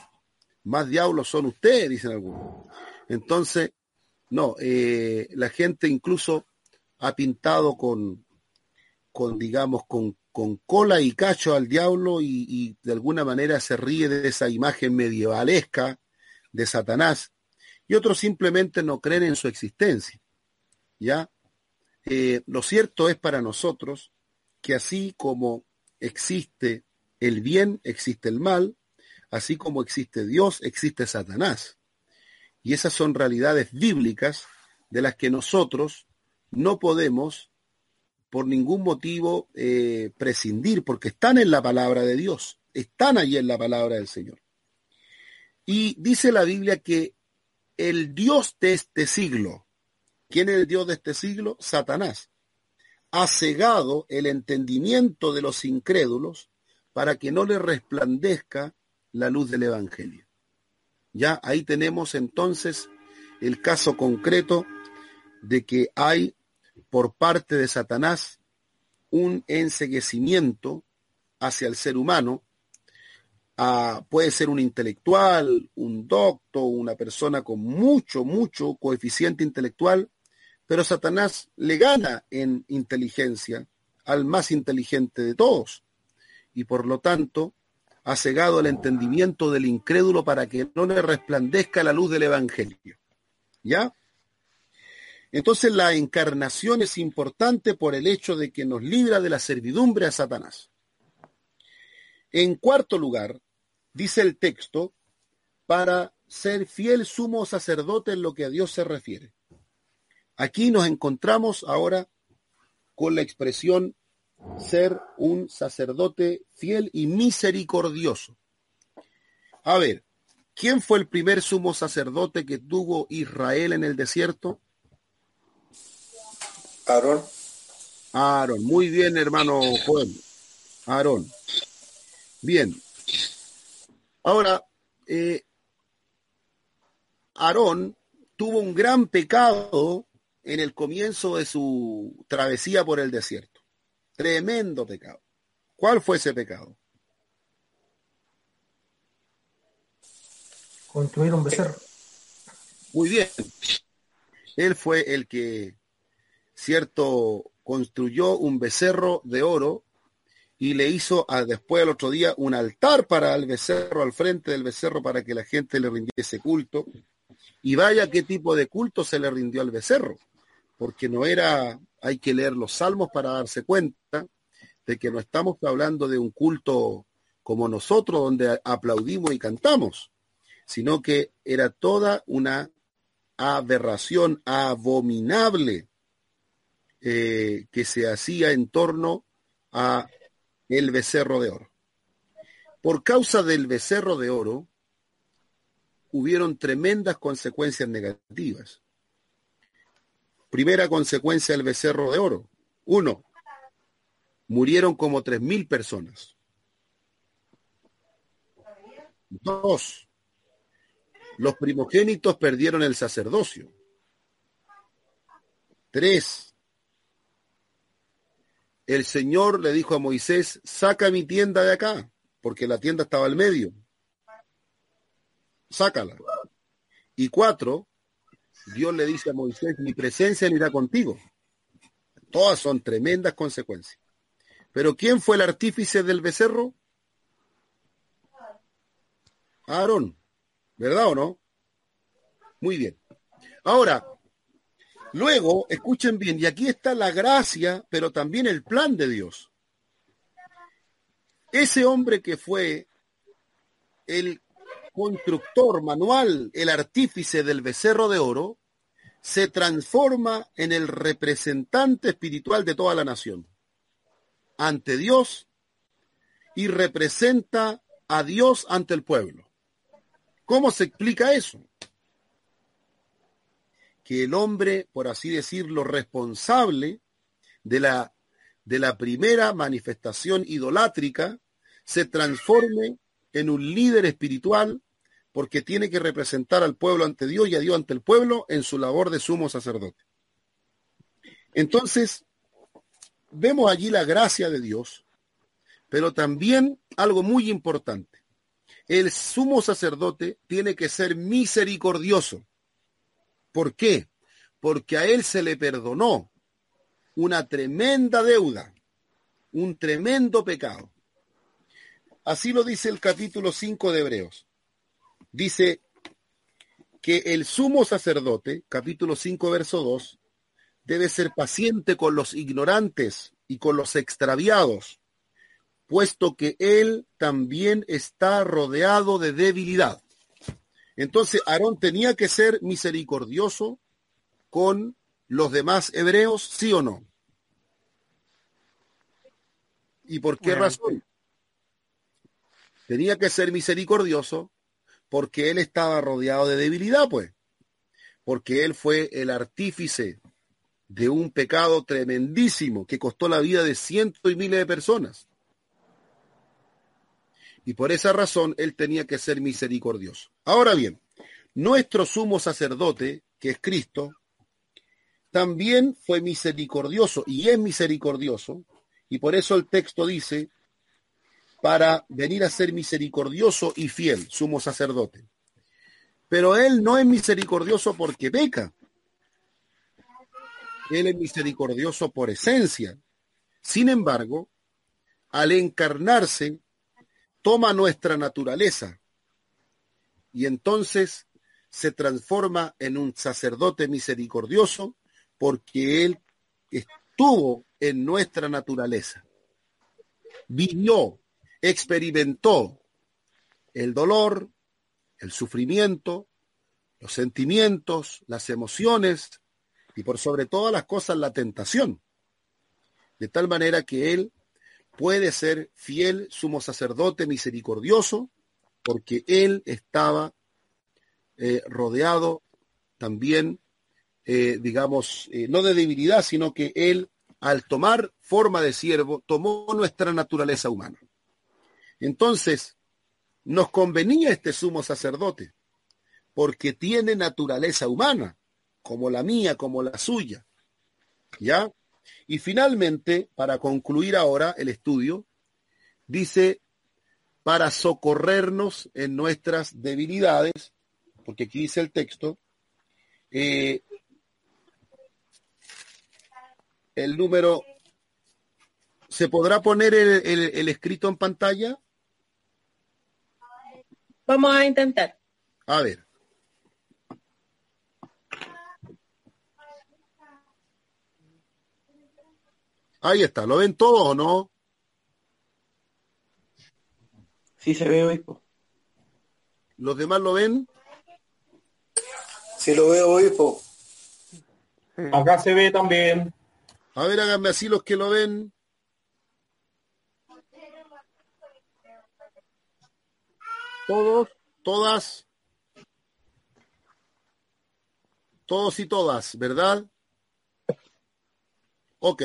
más diablos son ustedes, dicen algunos. Entonces, no, eh, la gente incluso ha pintado con, con digamos, con, con cola y cacho al diablo y, de alguna manera se ríe de esa imagen medievalesca de Satanás. Y otros simplemente no creen en su existencia. ¿Ya? Eh, lo cierto es para nosotros que así como existe el bien, existe el mal, así como existe Dios, existe Satanás. Y esas son realidades bíblicas de las que nosotros no podemos por ningún motivo eh, prescindir, porque están en la palabra de Dios, están allí en la palabra del Señor. Y dice la Biblia que el Dios de este siglo, ¿quién es el Dios de este siglo? Satanás, ha cegado el entendimiento de los incrédulos para que no le resplandezca la luz del Evangelio. Ya ahí tenemos entonces el caso concreto de que hay por parte de Satanás un enseguecimiento hacia el ser humano. Ah, puede ser un intelectual, un doctor, una persona con mucho, mucho coeficiente intelectual, pero Satanás le gana en inteligencia al más inteligente de todos. Y por lo tanto, ha cegado el entendimiento del incrédulo para que no le resplandezca la luz del Evangelio. ¿Ya? Entonces la encarnación es importante por el hecho de que nos libra de la servidumbre a Satanás. En cuarto lugar, dice el texto, para ser fiel sumo sacerdote en lo que a Dios se refiere. Aquí nos encontramos ahora con la expresión ser un sacerdote fiel y misericordioso. A ver, ¿quién fue el primer sumo sacerdote que tuvo Israel en el desierto? Aarón. Aarón, muy bien, hermano Joel. Aarón. Bien. Ahora, eh, Aarón tuvo un gran pecado en el comienzo de su travesía por el desierto. Tremendo pecado. ¿Cuál fue ese pecado? Construir un becerro. Muy bien. Él fue el que cierto, construyó un becerro de oro y le hizo a, después al otro día un altar para el becerro, al frente del becerro, para que la gente le rindiese culto. Y vaya qué tipo de culto se le rindió al becerro, porque no era, hay que leer los salmos para darse cuenta de que no estamos hablando de un culto como nosotros, donde aplaudimos y cantamos, sino que era toda una aberración abominable eh, que se hacía en torno a el becerro de oro. Por causa del becerro de oro, hubieron tremendas consecuencias negativas. Primera consecuencia del becerro de oro. Uno, murieron como tres mil personas. Dos, los primogénitos perdieron el sacerdocio. Tres, el Señor le dijo a Moisés, saca mi tienda de acá, porque la tienda estaba al medio. Sácala. Y cuatro, Dios le dice a Moisés, mi presencia irá contigo. Todas son tremendas consecuencias. Pero ¿quién fue el artífice del becerro? Aarón, ¿verdad o no? Muy bien. Ahora, Luego, escuchen bien, y aquí está la gracia, pero también el plan de Dios. ese hombre que fue el constructor manual, el artífice del becerro de oro, se transforma en el representante espiritual de toda la nación ante Dios y representa a Dios ante el pueblo. ¿Cómo se explica eso? Que el hombre, por así decirlo, responsable de la, de la primera manifestación idolátrica, se transforme en un líder espiritual porque tiene que representar al pueblo ante Dios y a Dios ante el pueblo en su labor de sumo sacerdote. Entonces, vemos allí la gracia de Dios, pero también algo muy importante. El sumo sacerdote tiene que ser misericordioso. ¿Por qué? Porque a él se le perdonó una tremenda deuda, un tremendo pecado. Así lo dice el capítulo 5 de Hebreos. Dice que el sumo sacerdote, capítulo 5, verso 2, debe ser paciente con los ignorantes y con los extraviados, puesto que él también está rodeado de debilidad. Entonces, Aarón tenía que ser misericordioso con los demás hebreos, sí o no. ¿Y por qué razón? Tenía que ser misericordioso porque él estaba rodeado de debilidad, pues. Porque él fue el artífice de un pecado tremendísimo que costó la vida de cientos y miles de personas. Y por esa razón él tenía que ser misericordioso. Ahora bien, nuestro sumo sacerdote, que es Cristo, también fue misericordioso y es misericordioso. Y por eso el texto dice, para venir a ser misericordioso y fiel, sumo sacerdote. Pero él no es misericordioso porque peca. Él es misericordioso por esencia. Sin embargo, al encarnarse, toma nuestra naturaleza y entonces se transforma en un sacerdote misericordioso porque Él estuvo en nuestra naturaleza. Vivió, experimentó el dolor, el sufrimiento, los sentimientos, las emociones, y por sobre todas las cosas la tentación. De tal manera que Él puede ser fiel sumo sacerdote misericordioso porque Él estaba eh, rodeado también, eh, digamos, eh, no de debilidad, sino que Él, al tomar forma de siervo, tomó nuestra naturaleza humana. Entonces, nos convenía este sumo sacerdote, porque tiene naturaleza humana, como la mía, como la suya. ¿Ya? Y finalmente, para concluir ahora el estudio, dice, para socorrernos en nuestras debilidades, porque aquí dice el texto, eh, el número, ¿se podrá poner el, el escrito en pantalla? Vamos a intentar. A ver. Ahí está, ¿lo ven todos o no? Sí se ve, obispo. ¿Los demás lo ven? Sí lo veo, obispo. Acá se ve también. A ver, háganme así los que lo ven. Todos, todas. Todos y todas, ¿verdad? Ok.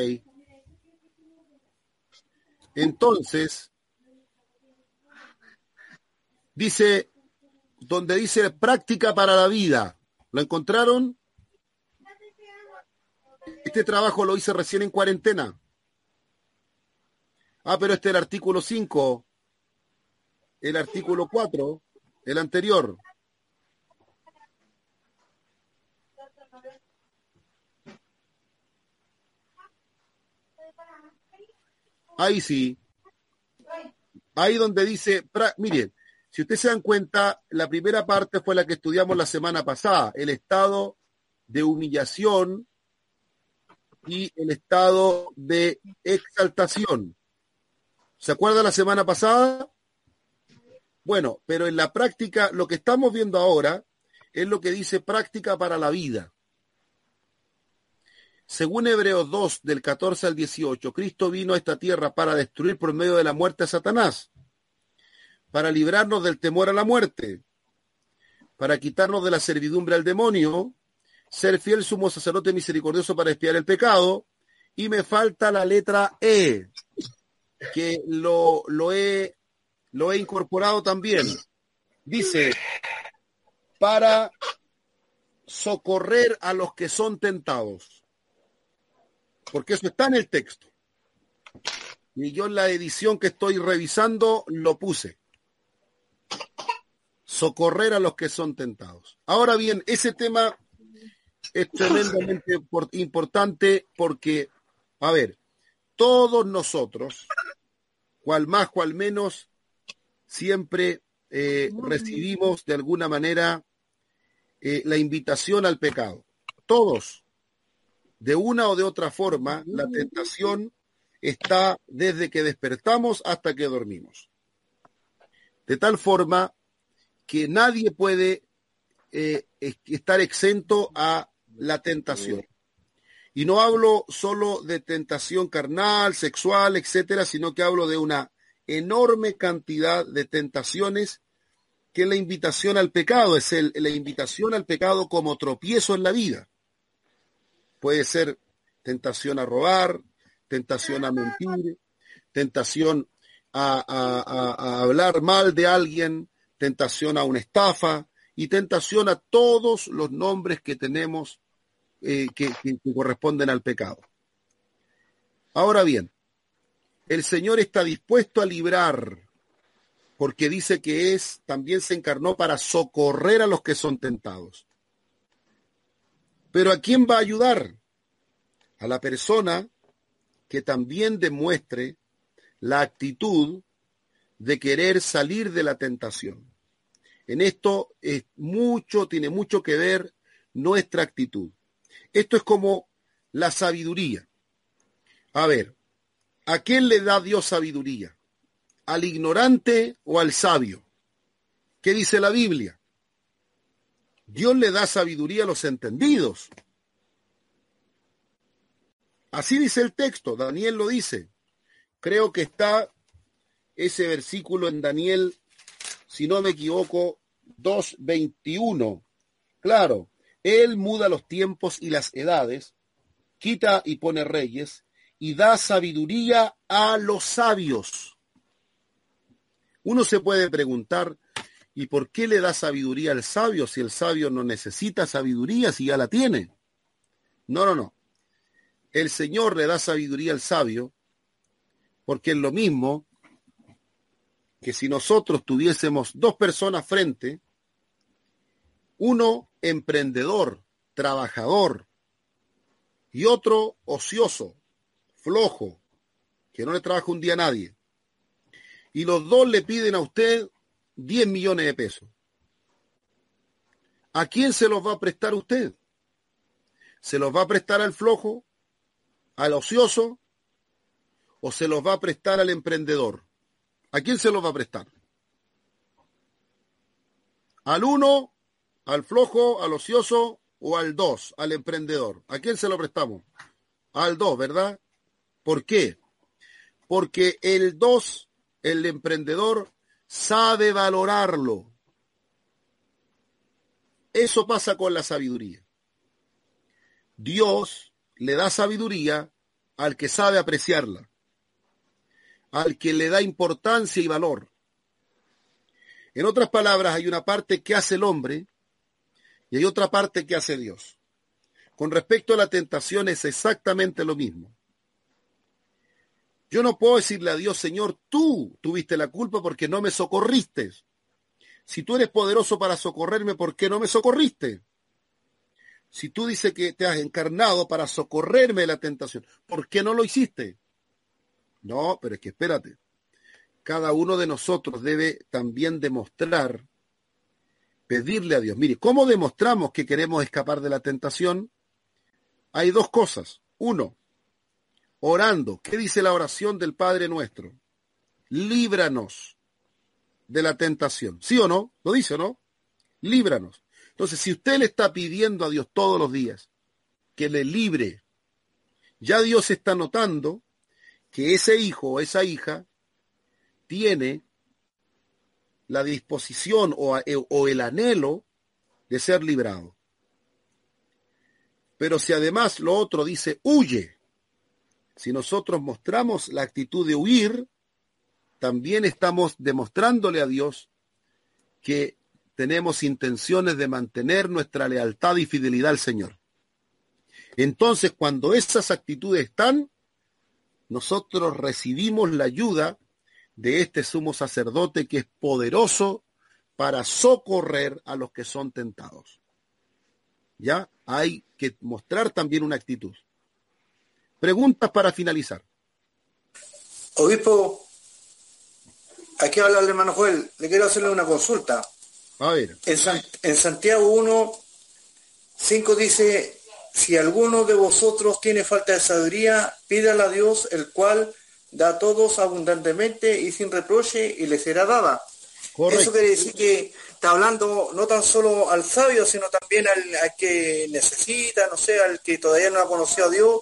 Entonces, dice, donde dice práctica para la vida, ¿lo encontraron? Este trabajo lo hice recién en cuarentena. Ah, pero este es el artículo 5, el artículo 4, el anterior. Ahí sí. Ahí donde dice, miren, si ustedes se dan cuenta, la primera parte fue la que estudiamos la semana pasada, el estado de humillación y el estado de exaltación. ¿Se acuerda la semana pasada? Bueno, pero en la práctica, lo que estamos viendo ahora es lo que dice práctica para la vida. Según Hebreos 2, del 14 al 18, Cristo vino a esta tierra para destruir por medio de la muerte a Satanás, para librarnos del temor a la muerte, para quitarnos de la servidumbre al demonio, ser fiel sumo sacerdote misericordioso para espiar el pecado, y me falta la letra E, que lo, lo, he, lo he incorporado también. Dice, para socorrer a los que son tentados. Porque eso está en el texto. Y yo en la edición que estoy revisando lo puse. Socorrer a los que son tentados. Ahora bien, ese tema es tremendamente importante porque, a ver, todos nosotros, cual más, cual menos, siempre eh, recibimos de alguna manera eh, la invitación al pecado. Todos, de una o de otra forma, la tentación está desde que despertamos hasta que dormimos. De tal forma que nadie puede eh, estar exento a la tentación. Y no hablo solo de tentación carnal, sexual, etcétera, sino que hablo de una enorme cantidad de tentaciones que la invitación al pecado, es la invitación al pecado como tropiezo en la vida. Puede ser tentación a robar, tentación a mentir, tentación a, hablar mal de alguien, tentación a una estafa y tentación a todos los nombres que tenemos eh, que, corresponden al pecado. Ahora bien, el Señor está dispuesto a librar, porque dice que es, también se encarnó para socorrer a los que son tentados. Pero ¿a quién va a ayudar? A la persona que también demuestre la actitud de querer salir de la tentación. En esto es mucho, tiene mucho que ver nuestra actitud. Esto es como la sabiduría. A ver, ¿a quién le da Dios sabiduría? ¿Al ignorante o al sabio? ¿Qué dice la Biblia? Dios le da sabiduría a los entendidos. Así dice el texto, Daniel lo dice. Creo que está ese versículo en Daniel, si no me equivoco, 2.21. Claro, él muda los tiempos y las edades, quita y pone reyes, y da sabiduría a los sabios. Uno se puede preguntar, ¿y por qué le da sabiduría al sabio si el sabio no necesita sabiduría si ya la tiene? No, no, no. El Señor le da sabiduría al sabio porque es lo mismo que si nosotros tuviésemos dos personas frente, uno emprendedor, trabajador, y otro ocioso, flojo, que no le trabaja un día a nadie. Y los dos le piden a usted 10 millones de pesos. ¿A quién se los va a prestar usted? ¿Se los va a prestar al flojo, al ocioso, o se los va a prestar al emprendedor? ¿A quién se los va a prestar? Al uno ¿Al flojo, al ocioso o al dos, al emprendedor? ¿A quién se lo prestamos? Al dos, ¿verdad? ¿Por qué? Porque el dos, el emprendedor, sabe valorarlo. Eso pasa con la sabiduría. Dios le da sabiduría al que sabe apreciarla, al que le da importancia y valor. En otras palabras, hay una parte que hace el hombre y hay otra parte que hace Dios. Con respecto a la tentación es exactamente lo mismo. Yo no puedo decirle a Dios, Señor, tú tuviste la culpa porque no me socorriste. Si tú eres poderoso para socorrerme, ¿por qué no me socorriste? Si tú dices que te has encarnado para socorrerme de la tentación, ¿por qué no lo hiciste? No, pero es que espérate. Cada uno de nosotros debe también demostrar pedirle a Dios. Mire, ¿cómo demostramos que queremos escapar de la tentación? Hay dos cosas. Uno, orando. ¿Qué dice la oración del Padre nuestro? líbranos de la tentación. ¿Sí o no? ¿Lo dice o no? Líbranos. Entonces, si usted le está pidiendo a Dios todos los días que le libre, ya Dios está notando que ese hijo o esa hija tiene la disposición o, o el anhelo de ser librado. Pero si además lo otro dice huye, si nosotros mostramos la actitud de huir, también estamos demostrándole a Dios que tenemos intenciones de mantener nuestra lealtad y fidelidad al Señor. Entonces, cuando esas actitudes están, nosotros recibimos la ayuda de este sumo sacerdote que es poderoso para socorrer a los que son tentados. Ya hay que mostrar también una actitud. Preguntas para finalizar. Obispo, aquí habla el hermano Joel, le quiero hacerle una consulta. A ver. En, Santiago 1, 5 dice, si alguno de vosotros tiene falta de sabiduría, pídala a Dios, el cual da a todos abundantemente y sin reproche y le será dada. Eso quiere decir que está hablando no tan solo al sabio, sino también al, que necesita, no sé, al que todavía no ha conocido a Dios.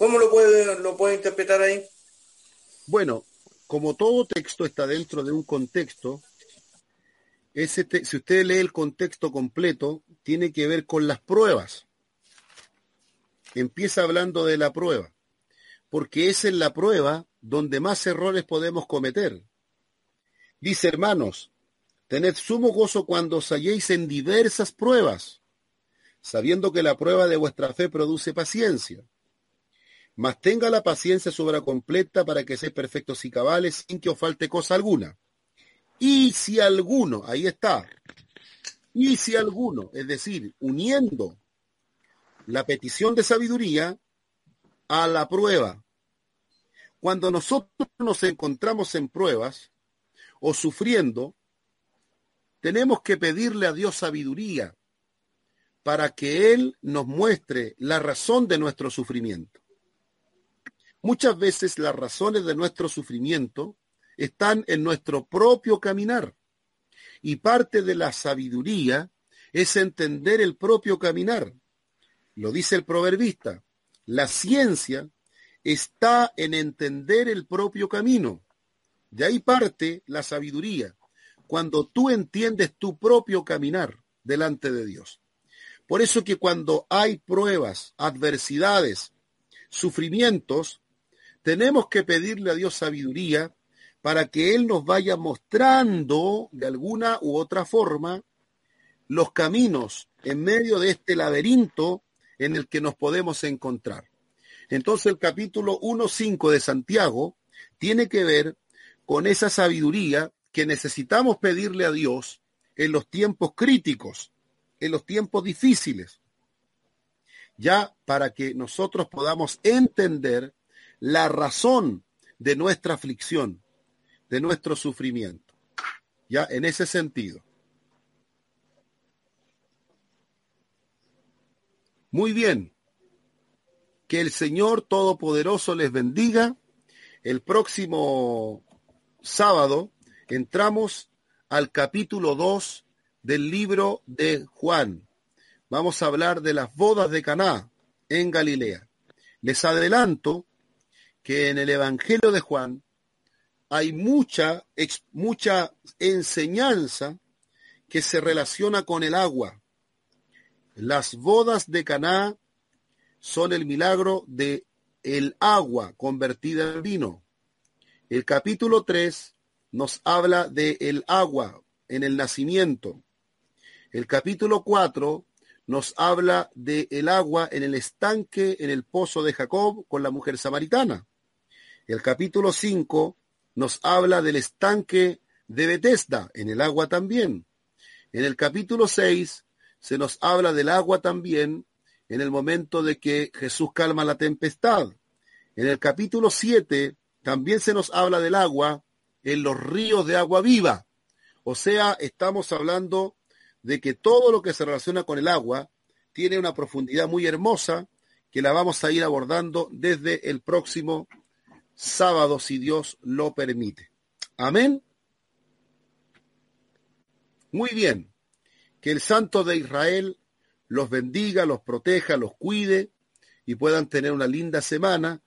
¿Cómo lo puede, lo puede interpretar ahí? Bueno, como todo texto está dentro de un contexto, si usted lee el contexto completo, tiene que ver con las pruebas. Empieza hablando de la prueba, porque es en la prueba donde más errores podemos cometer. Dice, hermanos, tened sumo gozo cuando os halléis en diversas pruebas, sabiendo que la prueba de vuestra fe produce paciencia. Mas tenga la paciencia su completa para que seáis perfectos y cabales sin que os falte cosa alguna. Y si alguno, ahí está, y si alguno, es decir, uniendo la petición de sabiduría a la prueba. Cuando nosotros nos encontramos en pruebas o sufriendo, tenemos que pedirle a Dios sabiduría para que Él nos muestre la razón de nuestro sufrimiento. Muchas veces las razones de nuestro sufrimiento están en nuestro propio caminar. Y parte de la sabiduría es entender el propio caminar. Lo dice el proverbista. La ciencia está en entender el propio camino. De ahí parte la sabiduría, cuando tú entiendes tu propio caminar delante de Dios. Por eso que cuando hay pruebas, adversidades, sufrimientos, tenemos que pedirle a Dios sabiduría para que Él nos vaya mostrando de alguna u otra forma los caminos en medio de este laberinto en el que nos podemos encontrar. Entonces el capítulo 1.5 de Santiago tiene que ver con esa sabiduría que necesitamos pedirle a Dios en los tiempos críticos, en los tiempos difíciles, ya para que nosotros podamos entender la razón de nuestra aflicción, de nuestro sufrimiento. Ya en ese sentido. Muy bien. Que el Señor Todopoderoso les bendiga. El próximo sábado entramos al capítulo 2 del libro de Juan. Vamos a hablar de las bodas de Caná en Galilea. Les adelanto que en el Evangelio de Juan hay mucha, mucha enseñanza que se relaciona con el agua. Las bodas de Caná son el milagro de el agua convertida en vino. El capítulo 3 nos habla de el agua en el nacimiento. El capítulo 4 nos habla de el agua en el estanque en el pozo de Jacob con la mujer samaritana. El capítulo 5 nos habla del estanque de Bethesda, en el agua también. En el capítulo 6 se nos habla del agua también en el momento de que Jesús calma la tempestad. En el capítulo 7 también se nos habla del agua en los ríos de agua viva. O sea, estamos hablando de que todo lo que se relaciona con el agua tiene una profundidad muy hermosa que la vamos a ir abordando desde el próximo sábado, si Dios lo permite. Amén. Muy bien. Que el Santo de Israel los bendiga, los proteja, los cuide y puedan tener una linda semana